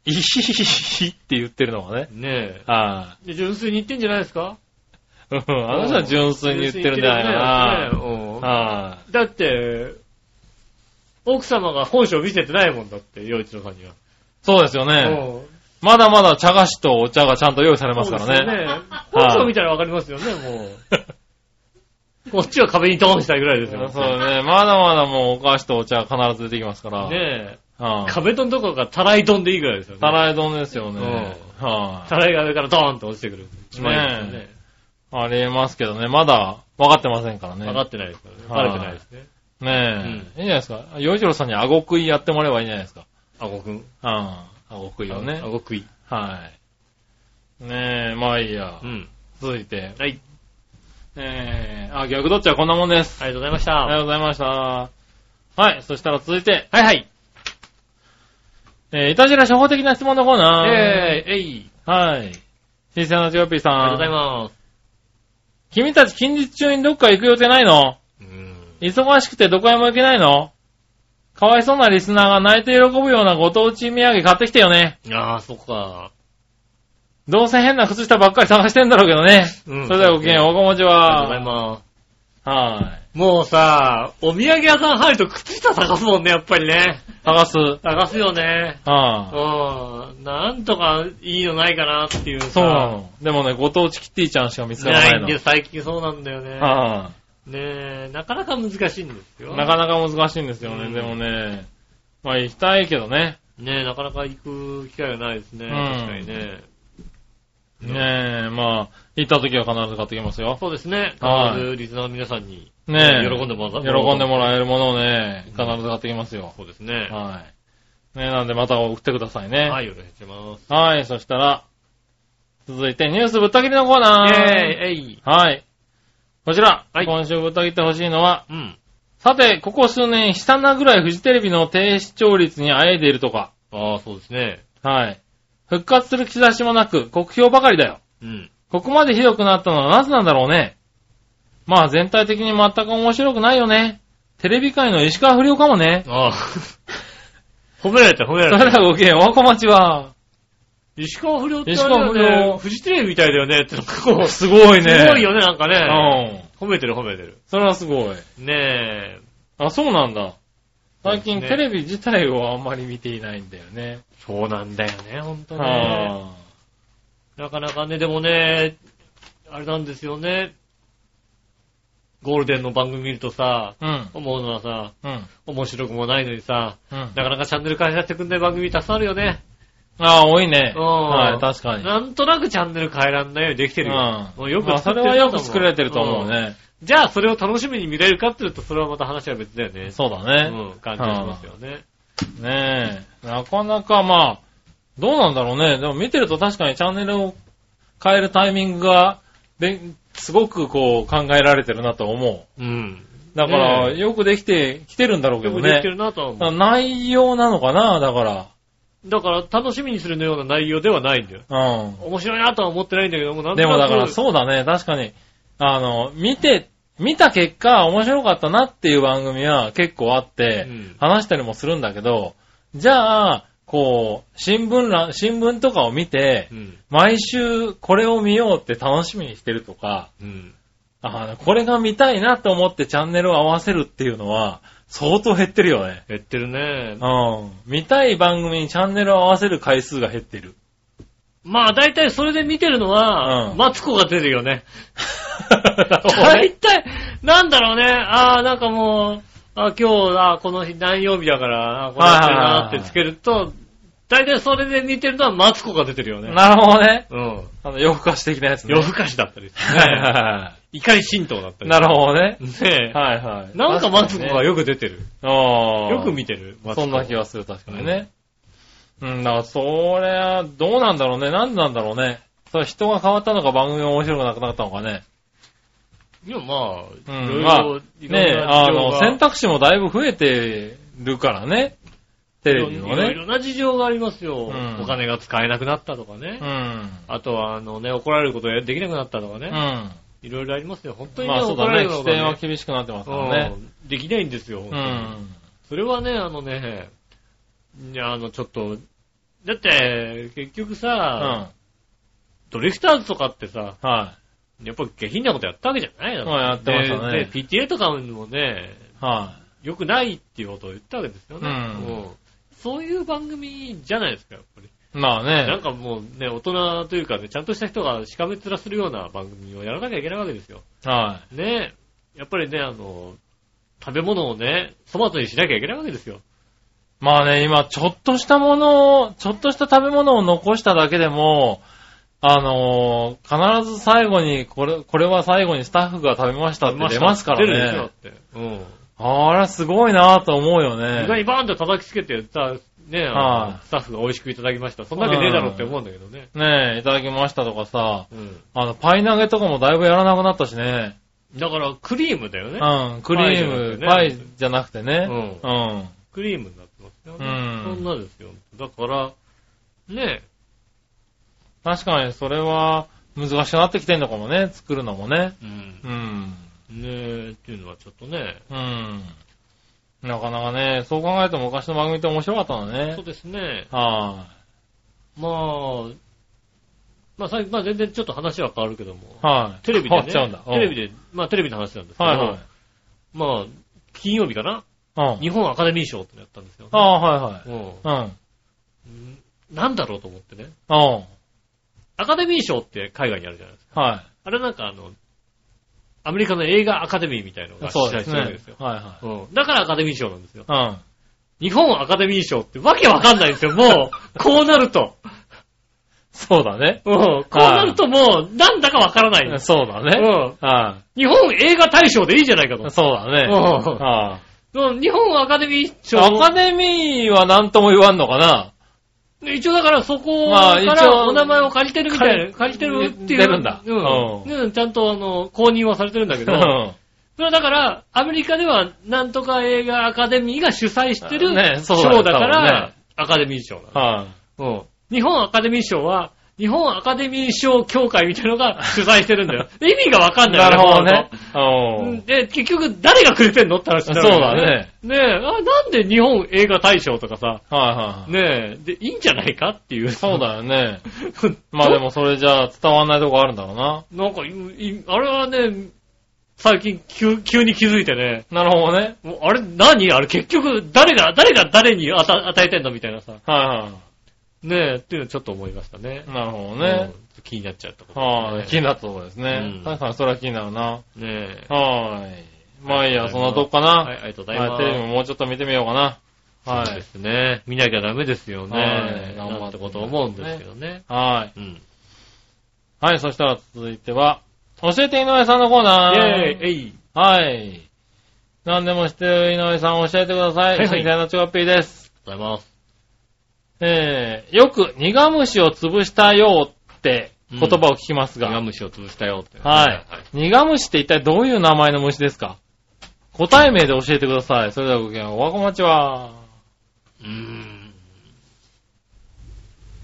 いひひひひって言ってるのかね。ねあえ。で純粋に言ってんじゃないですか？ーうんあの人は純粋に言ってるんだよな。ねだって、奥様が本性見せてないもんだって、洋一郎さんには。そうですよね。うんまだまだ茶菓子とお茶がちゃんと用意されますからね。そうですよね。本性見たらわかりますよね、もう。こっちは壁にドーンしたいぐらいですよ。そうね。まだまだもうお菓子とお茶は必ず出てきますから。ねえ。はい壁ドンどころかたらい丼でいいぐらいですよね。たらい丼ですよね。はい、たらいが上からドーンと落ちてくる。ね。ありえますけどね。まだ分かってませんからね。分かってないですからね。バはいレてないですね。ねえ。いいんじゃないですか。洋一郎さんに顎食いやってもらえばいいんじゃないですか。あごくん。うん。顎食いをねあ。ご食い。はい。ねえ、まあいいやう。ん。続いて。はい。えー、あ、逆どっちはこんなもんです。ありがとうございました。ありがとうございました。はい。そしたら続いて、はいはい。えー、いたじら初歩的な質問のコーナー。えー、えい。はい。新鮮なジョーピーさん。ありがとうございます。君たち近日中にどっか行く予定ないの？うん。忙しくてどこへも行けないの？かわいそうなリスナーが泣いて喜ぶようなご当地土産買ってきてよね。ああ、そっか。どうせ変な靴下ばっかり探してんだろうけどね。うんそれではごきげんよう、おこもちありがとうございは。ます。はもうさ、お土産屋さん入ると靴下探すもんね、やっぱりね。い。探す。探すよね。はうん。なんとかいいのないかなっていうい。さ。そうなの。でもね、ご当地キティちゃんしか見つからないの。ないんで、最近そうなんだよね。はねえ、なかなか難しいんですよ。い。なかなか難しいんですよね。うんでもね、まあ行きたいけどね。ねえ、なかなか行く機会がないですね。うん確かにね。ねえ、まあ、行った時は必ず買ってきますよ。そうですね。はい必ずリスナーの皆さんに、ねえ。喜んでもら喜んでもらええるものをね、必ず買ってきますよ。そうですね。はい。ねなんでまた送ってくださいね。はい、よろしくお願いします。はい、そしたら、続いてニュースぶった切りのコーナー。イェーイえいはい。こちら、はい今週ぶった切ってほしいのは、うん。さて、ここ数年、悲惨なぐらいフジテレビの低視聴率にあえいでいるとか。ああ、そうですね。はい。復活する兆しもなく、酷評ばかりだよ。うん。ここまでひどくなったのはなぜなんだろうね。まあ全体的に全く面白くないよね。テレビ界の石川不良かもね。ああ。褒められた、褒められた。はごきげんおこまちは。石川不良って石川不良良。フジテレビみたいだよねって、こう、すすごいね。ごいよね、なんかね。うん。褒めてる褒めてる。それはすごい。ねえ。あ、そうなんだ。最近テレビ自体をあんまり見ていないんだよね。そうなんだよね、ほんとね。はなかなかね、でもね、あれなんですよね。ゴールデンの番組見るとさ、あ。うん。思うのはさ、うん。面白くもないのにさ、うん。なかなかチャンネル開発してくんない番組たくさんあるよね。ああ、多いね。うんはい、確かに。なんとなくチャンネル変えらんないようにできてるよ。もうよくまあ、それはよく作られてると思う。んね。じゃあ、それを楽しみに見れるかっていうと、それはまた話は別だよね。そうだね。うん、感じがしますよね。ねえ。なかなかまあ、どうなんだろうね。でも見てると確かにチャンネルを変えるタイミングが、で、すごくこう考えられてるなと思うん。う。だから、ねえよくできてきてるんだろうけどねよくできて。るなとは思う。内容なのかなだから。だから、楽しみにするような内容ではないんだよ。うん。面白いなとは思ってないんだけども、なんでもだからそうだね、確かに。あの、見て、見た結果面白かったなっていう番組は結構あって、うん話したりもするんだけど、じゃあ、こう、新聞欄、新聞とかを見てう、ん。毎週これを見ようって楽しみにしてるとか、うん。あこれが見たいなと思ってチャンネルを合わせるっていうのは、相当減ってるよね。減ってるね。うん。見たい番組にチャンネルを合わせる回数が減ってる。まあ大体それで見てるのは、うんマツコが出るよね。大体、なんだろうね、ああ、なんかもう、あ今日、あこの日何曜日だから、あこれやってるなってつけると、大体それで見てるのはマツコが出てるよね。なるほどね。うん。あの、夜更かし的なやつね。夜更かしだったりするはいね。は怒り神道だったい。りなるほどね。ど。ねえ。はいはい。なんかマツコがよよく出てる。ああ。よく見てる。マツコそんな気がする、確かにね。うん、だから、それは、どうなんだろうね。なんでなんだろうね。それ人が変わったのか、番組が面白くなくなったのかね。いや、まあ、うんいろいろ、まあねなあの、選択肢もだいぶ増えてるからね。テレビのいろいね。ろな事情がありますよ。うんお金が使えなくなったとかね。うん。あとは、あのね、怒られることができなくなったとかね。うん。いろいろありますよ。本当にね、まあそうだね。怒られるの規制はが、厳しくなってますからね。うんできないんですよ、本う当に。ん。それはね、あのね、いや、あの、ちょっと、だって、結局うん。さ、はドリフターズとかってさ、い。やっぱ下品なことやったわけじゃないのまあやってましたねでで PTA とかもね、は良くないっていうことを言ったわけですよね。うんそういう番組じゃないですか、やっぱり。い。まあなんね。かもうね、大人というかね、ちゃんとした人がしかめ面するような番組をやらなきゃいけないわけですよ。はねやっぱりね、あの、食べ物をね、粗末にしなきゃいけないわけですよ。い。まあね、今、ちょっとしたものを、ちょっとした食べ物を残しただけでも、あのー必ず最後に、これ、これは最後にスタッフが食べましたって出ますから出るでしょ、っ。て。うん。あれすごいなぁと思うよね。床にバーンと叩きつけてさ、ね、スタッフが美味しくいただきました。そんなわけねえだろって思うんだけどね。ねえ、いただきましたとかさ、うん。あの、パイ投げとかもだいぶやらなくなったしね。だから、クリームだよね。うん、クリーム、パイじゃなくてね。ううん。クリームになってますよね。うんそんなですよ。だから、ね確かにそれは難しくなってきてんのかもね、作るのもね。うん。うん。ねえ、っていうのはちょっとね。うん。なかなかね、そう考えると昔の番組って面白かったのねそう。ですね。はまあ、まあ、さまあ全然ちょっと話は変わるけども。い。はい。テレビでね。変わっちゃうんだ。テレビで、まあテレビの話なんですけど、はいはい。まあ、金曜日かな？うん。日本アカデミー賞ってのやったんですよ、ね。ああ、はいうんはい。うん。うんなんだろうと思ってね。うん。アカデミー賞って海外にあるじゃないですか。はあれなんかあの、アメリカの映画アカデミーみたいなのい。が主催してるわけですよ。。はいはうん。だからアカデミー賞なんですよ。い。うん。日本アカデミー賞ってわけわかんないんですよ、もう。こうなると。そうだね。うん。こうなるともう、なんだかわからない。そうだね。うん。は日本映画大賞でいいじゃないかとい。。そうだね。うん日本アカデミーい。賞アカデミーは何とも言わんのかな一応だからそこまあからお名前を借りてるみたいな、借りてるっていう。出るんだうん。ちゃんとあの、公認はされてるんだけど、うん。それはだから、アメリカではなんとか映画アカデミーが主催してる賞だからね、アカデミー賞なはの。うん。日本アカデミー賞は、日本アカデミー賞協会みたいなのが主催してるんだよ。意味がわかんい。ないなるほどね。で、結局誰がくれてんのって話になるそうだね。ねえ、あ、なんで日本映画大賞とかさ、はいはい。ねえ、で、いいんじゃないかっていう。そうだよね。まあでもそれじゃあ伝わんないとこあるんだろうな。なんかい、いあれはね、最近急急に気づいてね、なるほどね。もうあれ何？あれ結局誰が、誰が誰に与与えてんの？みたいなさ。はいはねえ、っていうのちょっと思いましたねい。。なるほどうんね。気になっちゃったことはい。気にななったところですねうん。確かにそれは気になるな。ねえ。はい。まあいいや、そんなとこかはい、な。ありがとうございます。はい、テレビももうちょっと見てみようかな。はそうでい。すね。見なきゃダメですよね。はいなんてこと思うんですけどね。はい。うん。はい、そしたら続いては、教えて井上さんのコーイナー。ェーイえいはい。何でも知ってる井上さん教えてください。はいはい新鮮なチョコピーです。ありがとうございます。えー、よく苦虫を潰したよって言葉を聞きますが、苦虫を潰したよって。はい。苦虫って一体どういう名前の虫ですか？答え名で教えてください。それではごきげんおわこまちは。うーん。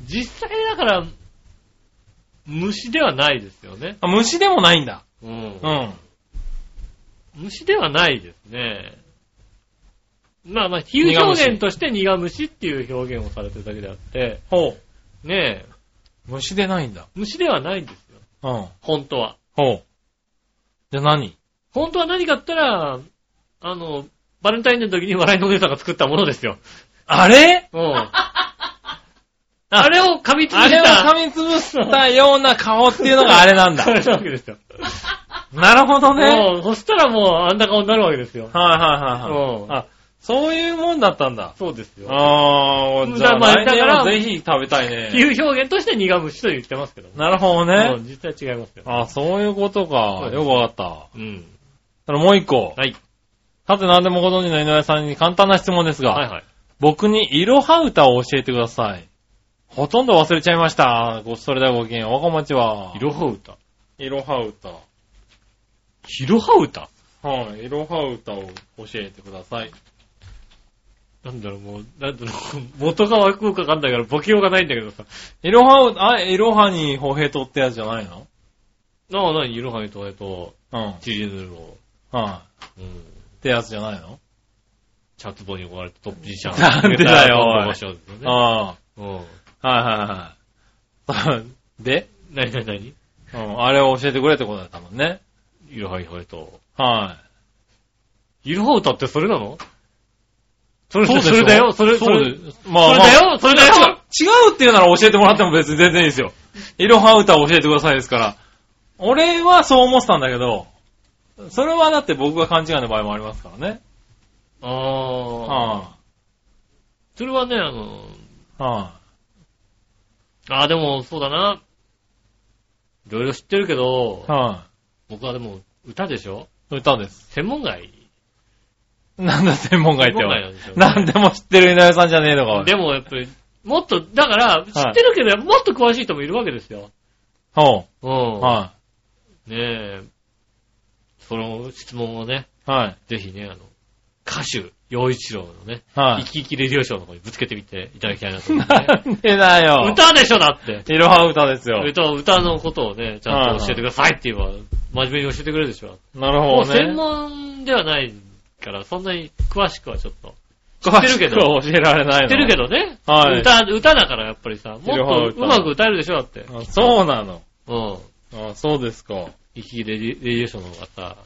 実際だから、虫ではないですよね。あ、虫でもないんだ。うんう。ん。虫ではないですね。まあまあ、比喩表現として苦虫っていう表現をされてるだけであって、ほう。ねえ、虫でないんだ。虫ではないんですよ。うん。本当は。ほう。じゃあ何？本当は何かって言ったら、あの、バレンタインデーの時に笑いのお姉さんが作ったものですよ。あれ？うん。あれを噛みつぶあれをした。噛みつぶしたような顔っていうのがあれなんだあ。れなわけですよ。なるほどね。そしたらもうあんな顔になるわけですよ。はいはいうんはい。あ、そういうもんだったんだ。そうですよ。あー、じゃあだまあ来年らはぜひ食べたい比ね。喩表現として苦虫と言ってますけどね。なるほどうねん。実際違いますよ。あ、そういうことそか。よくわかった。うん。ただもう一個。はい。さて何でもご存知の井上さんに簡単な質問ですが、はいはい。僕にいろは歌を教えてください。ほとんど忘れちゃいました。ごそれではごきげん。おかまちは。いろは歌。いろは歌。いろは歌はい。いろは歌を教えてください。なんだろう、もう、なんだろう、元がわくわかんないからボケようがないんだけどさ。いろは歌、あ、いろはにほへとってやつじゃないの？なあ、なに、いろはにとえと、うん。チリヌルの、はうん。い。ってやつじゃないの？チャットボに追われたトップじいちゃん。なんでだよおい場所ですよね。あうん。あ。はいはいはい。で、なになになにうん、あれを教えてくれってことだったもんね。いろはにとえと。はいろは歌ってそれなの？それい。そうでしょ？それだよ、それ、そうです。まそれだよ、それだよ。違うっていうなら教えてもらっても別に全然いいですよ。いろは歌を教えてくださいですから。俺はそう思ってたんだけど、それはだって僕が勘違いの場合もありますからね。ああ。はそれはね、あの、い。はああ、でも、そうだな。いろいろ知ってるけどい。、は僕はでも、歌でしょ？い。歌です。専門外？なんだ専門外っては外なんでも知ってる井上さんじゃねえのか。でもやっぱり、もっと、だから、知ってるけど、もっと詳しい人もいるわけですよ。ほうん。う。はねえ。その質問をね、い。はい。ぜひね、あの、歌手、洋一郎のね、はい生。き生きレディオショーの方にぶつけてみていただきたいなと思ってね。なんでだよ。歌でしょ、だって。いろは歌ですよ。歌、歌のことをね、ちゃんと教えてくださいって言えば、真面目に教えてくれるでしょ。なるもうほどね。専門ではないから、そんなに詳しくはちょっと。知ってるけど教えられないの。知ってるけどね。はい歌、歌だからやっぱりさ、もっとうまく歌えるでしょ、だって。あそうなの。うん。あそうですか。生きレディレディオショーの方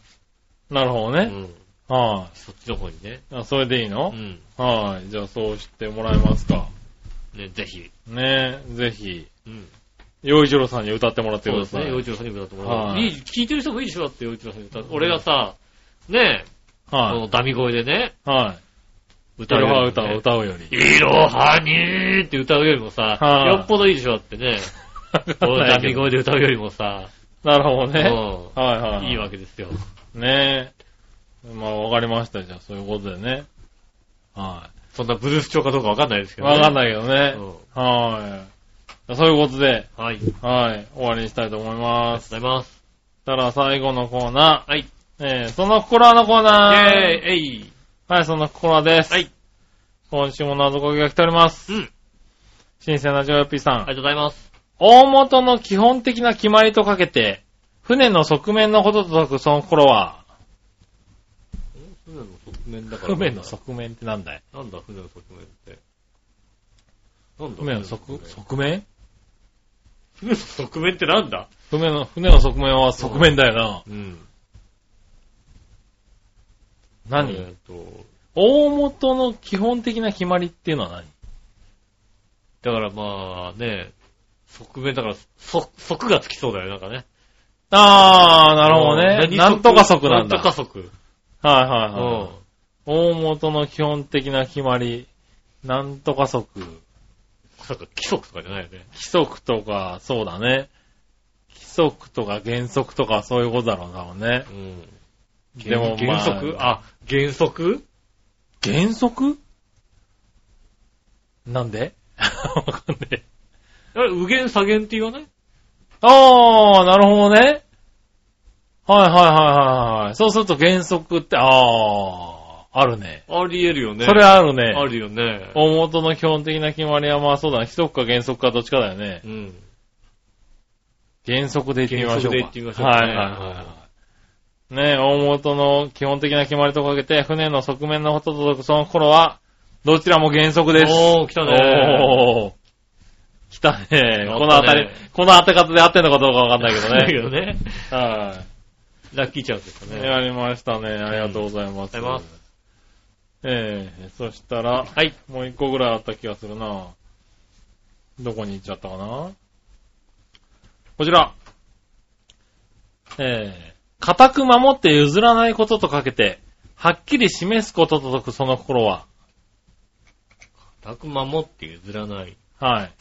なるほどね。うん。はそっちの方にね。い。あ、それでいいうのん。はい。じゃあそうしてもらえますか。ね、ぜひ。ねえ、ぜひ、うん。洋一郎さんに歌ってもらってください。そうですね、洋一郎さんに歌ってもらう。はいいい、聞いてる人もいいでしょだって、洋一郎さんに歌う。俺がさ、ねえ、こはのダミ声でね、い。はい。歌うよねいろは歌を歌うより。いろはにーって歌うよりもさ、はいよっぽどいいでしょだってね。このダミ声で歌うよりもさ、なるほどね。うはいはい。んいいわけですよ。ねえ。まあわかりました。じゃあそういうことでね。はそんなブルース調かどうかわかんないですい。けどね。わかんないけどね。うんはい。そういうことで、はい。ありがはい。終わりにしたいと思いとうます。ございます。たら最後のコーナー。はい。えー、その心のコーイナー。ェーイえいはい、その心です。はい。今週も謎かけが来ております。うん。新鮮なジョーヨッピーさん。ありがとうございます。大元の基本的な決まりとかけて、船の側面のことと解くその心は、船の側面だから。船の側面ってなんだい？なんだ、船の側面って。なんだ船の側、側面？船の側面ってなんだ？船の、船の側面は側面だよな。うん。何、えーと、大元の基本的な決まりっていうのは何？だからまあね、側面だから、そ、側がつきそうだよ、なんかね。あー、なるほどね。何なんとか側なんだ。なんとか側。はいはいうんはい。。大元の基本的な決まり、なんとか則。なんか規則とかじゃないよね。規則とか、そうだね。規則とか原則とかそういうことだろうな、ね。うん。でも、まあ、原則？あ、原則？原則？なんで？わかんねえ。あれ、右弦左弦って言わない？あー、なるほどね。はいはいはいはいはい。そうすると原則って、あー、あるね。あり得るよね。それあるね。あるよね。大元の基本的な決まりはまあそうだね。規則か原則かどっちかだよね。うん。原則で言ってみましょうか。原則で言ってみましょうかねはいはいはい。ねえ、大元の基本的な決まりとかけて、船の側面のことと解くその頃は、どちらも原則です。おー、来たね。おー。来たね。この当たり、この当て方で合ってんのかどうかわかんないけどだけね。どね。はラッキーチャンスです。ね。やりましたね。ありがとうございます。ありがとうございますええそしたら、はい。もう一個ぐらいあった気がするな。どこに行っちゃったかな？こちら。えー、固く守って譲らないこととかけて、はっきり示すことと解くその心は、固く守って譲らない。はっはい。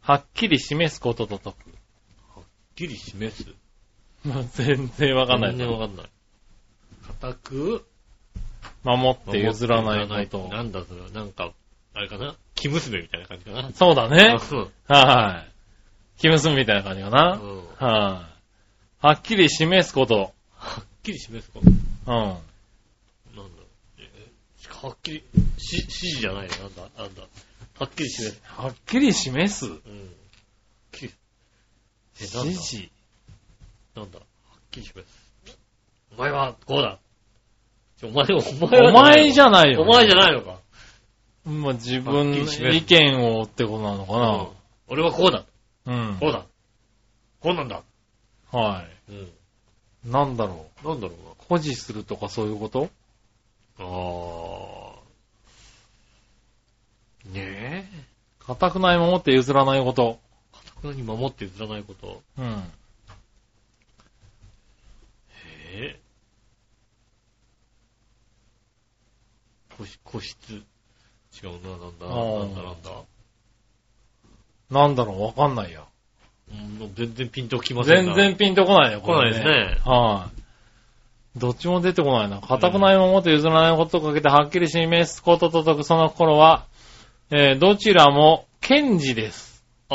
はっきり示すことと解く。きり示す。まあ全然わかんない全。然わかんない。固く守って譲らないこと。なんだそれは。なんか、あれかな？生娘みたいな感じかな。そうだね。うんはい。気結みたいな感じかな。うんはい。はっきり示すこと。はっきり示すこと？うん。なんだ？えーはっきり、し、指示じゃないよ。なんだ、なんだ？はっきり示す。はっきり示す？うん。きり、え、指なんだ？示。なんだ？はっきり示す。お前は、こうだ。お前、お前はお前じゃないよ。お前じゃないのか。まあ、自分の意見をってことなのかうん俺はこうだ。な。うん。こうだ。こうなんだ。はうん。い。なんだろなんだろう。保持するとかそういうこと？うな。あー。ねえ。固くない守って譲らないこと。かたくなに守って譲らないこと。うん。え個室、個室。違うな、なんだ、なんだ、なんだ。なんだろう、わかんないや。全然ピンときませんな。全然ピンとこないね、これ来ないですね。はい。どっちも出てこないな。固くない守って譲らないことをかけてはっきり示すことと解くその頃は、えー、どちらも、検事です。あ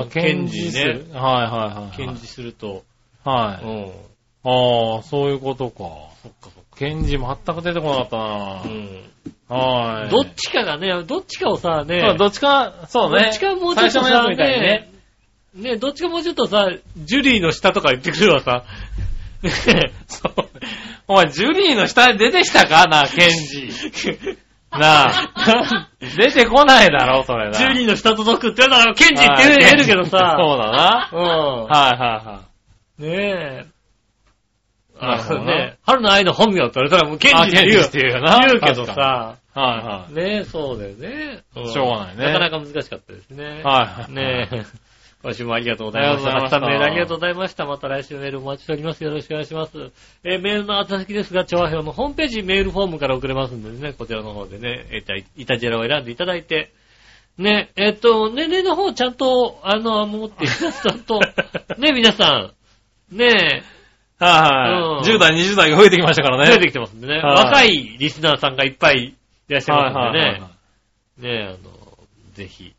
あー、ー検事ね。。はいはいはいはい。検事すると、はい。うん。ああ、そういうことか。そっかそっか。検事全く出てこなかったなうん。はい。どっちかがね、どっちかをさ、ね、そうどっちか、そうね。どっちかもうちょっとさ、最初のやつみたいにね。ね、どっちかもうちょっとさ、ジュリーの下とか言ってくるわさ。ね そう。お前、ジュリーの下に出てきたかな、検事。なあ。出てこないだろ、それな。ジュリーの下届くって言うなら、ケンジって言えるけどそうさ。だな。うん。はいはいはい。ねえ。ねえ、春の愛の本名って言われたらもうケンあジって言う。って言うよな言うけど確さ。はねえ、そうだよね。んしょうがないねなかなか難しかったですね。いはい。はいはい。ねえ。今週もありがとうございました。ありがとうございましたたくさんメールありがとうございました。また来週メールお待ちしております。よろしくお願いします。えーメールの宛先ですが、調和表のホームページメールフォームから送れますんでね、こちらの方でね、えーいたじらを選んでいただいて、ね、えっと、年齢の方ちゃんと、あの、持ってちゃんと、ね、皆さん、ねはいはい。うん10代、20代が増えてきましたからね。出てきてますんでね、はい若いリスナーさんがいっぱいいらっしゃいはいますんではいはいね、ね、あの、ぜひ、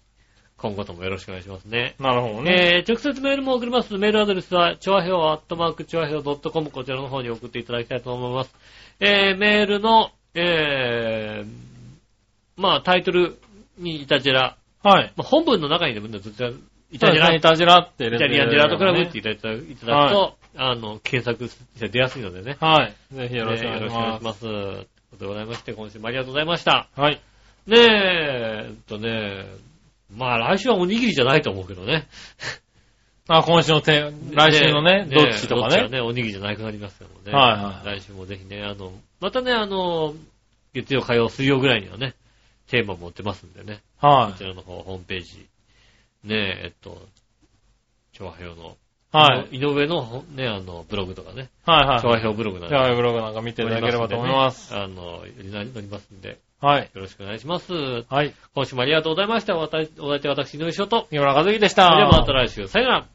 今後ともよろしくお願いしますね。なるほどね。えー、直接メールも送ります。メールアドレスは、ちょわひょうアットマークちょわひょう .com こちらの方に送っていただきたいと思います。えー、メールの、えー、まあ、タイトルにイタジェラ、はい。まあ、本文の中にでもね、どちら、イイタジェラ、イイタジラって入れてタリアンジェラートクラブってねいただいたいただくと、あの、検索して出やすいのでね。はい。ぜひよろしくおね願いします。ます。ということでございまして、今週もありがとうございました。はい。ねえ、えっとね、まあ来週はおにぎりじゃないと思うけどね。あ、今週のて、来週のね、どっちとかね。どっちはね、おにぎりじゃなくなりますからね。はいはい来週もぜひね、あの、またね、あの、月曜、火曜、水曜ぐらいにはね、テーマ持ってますんでね。はこちらの方、ホームページ。ねえ、えっと、調和表の、い。はい。井上のね、あの、ブログとかね、はいはい。調和表ブログなんじゃあ、ブログなんか見ていただければと思います。あの、載りますんで、はい。よろしくお願いします。はい。今週もありがとうございました。お相手は私、井上翔と。木村和樹でした。ではまた来週。さよなら。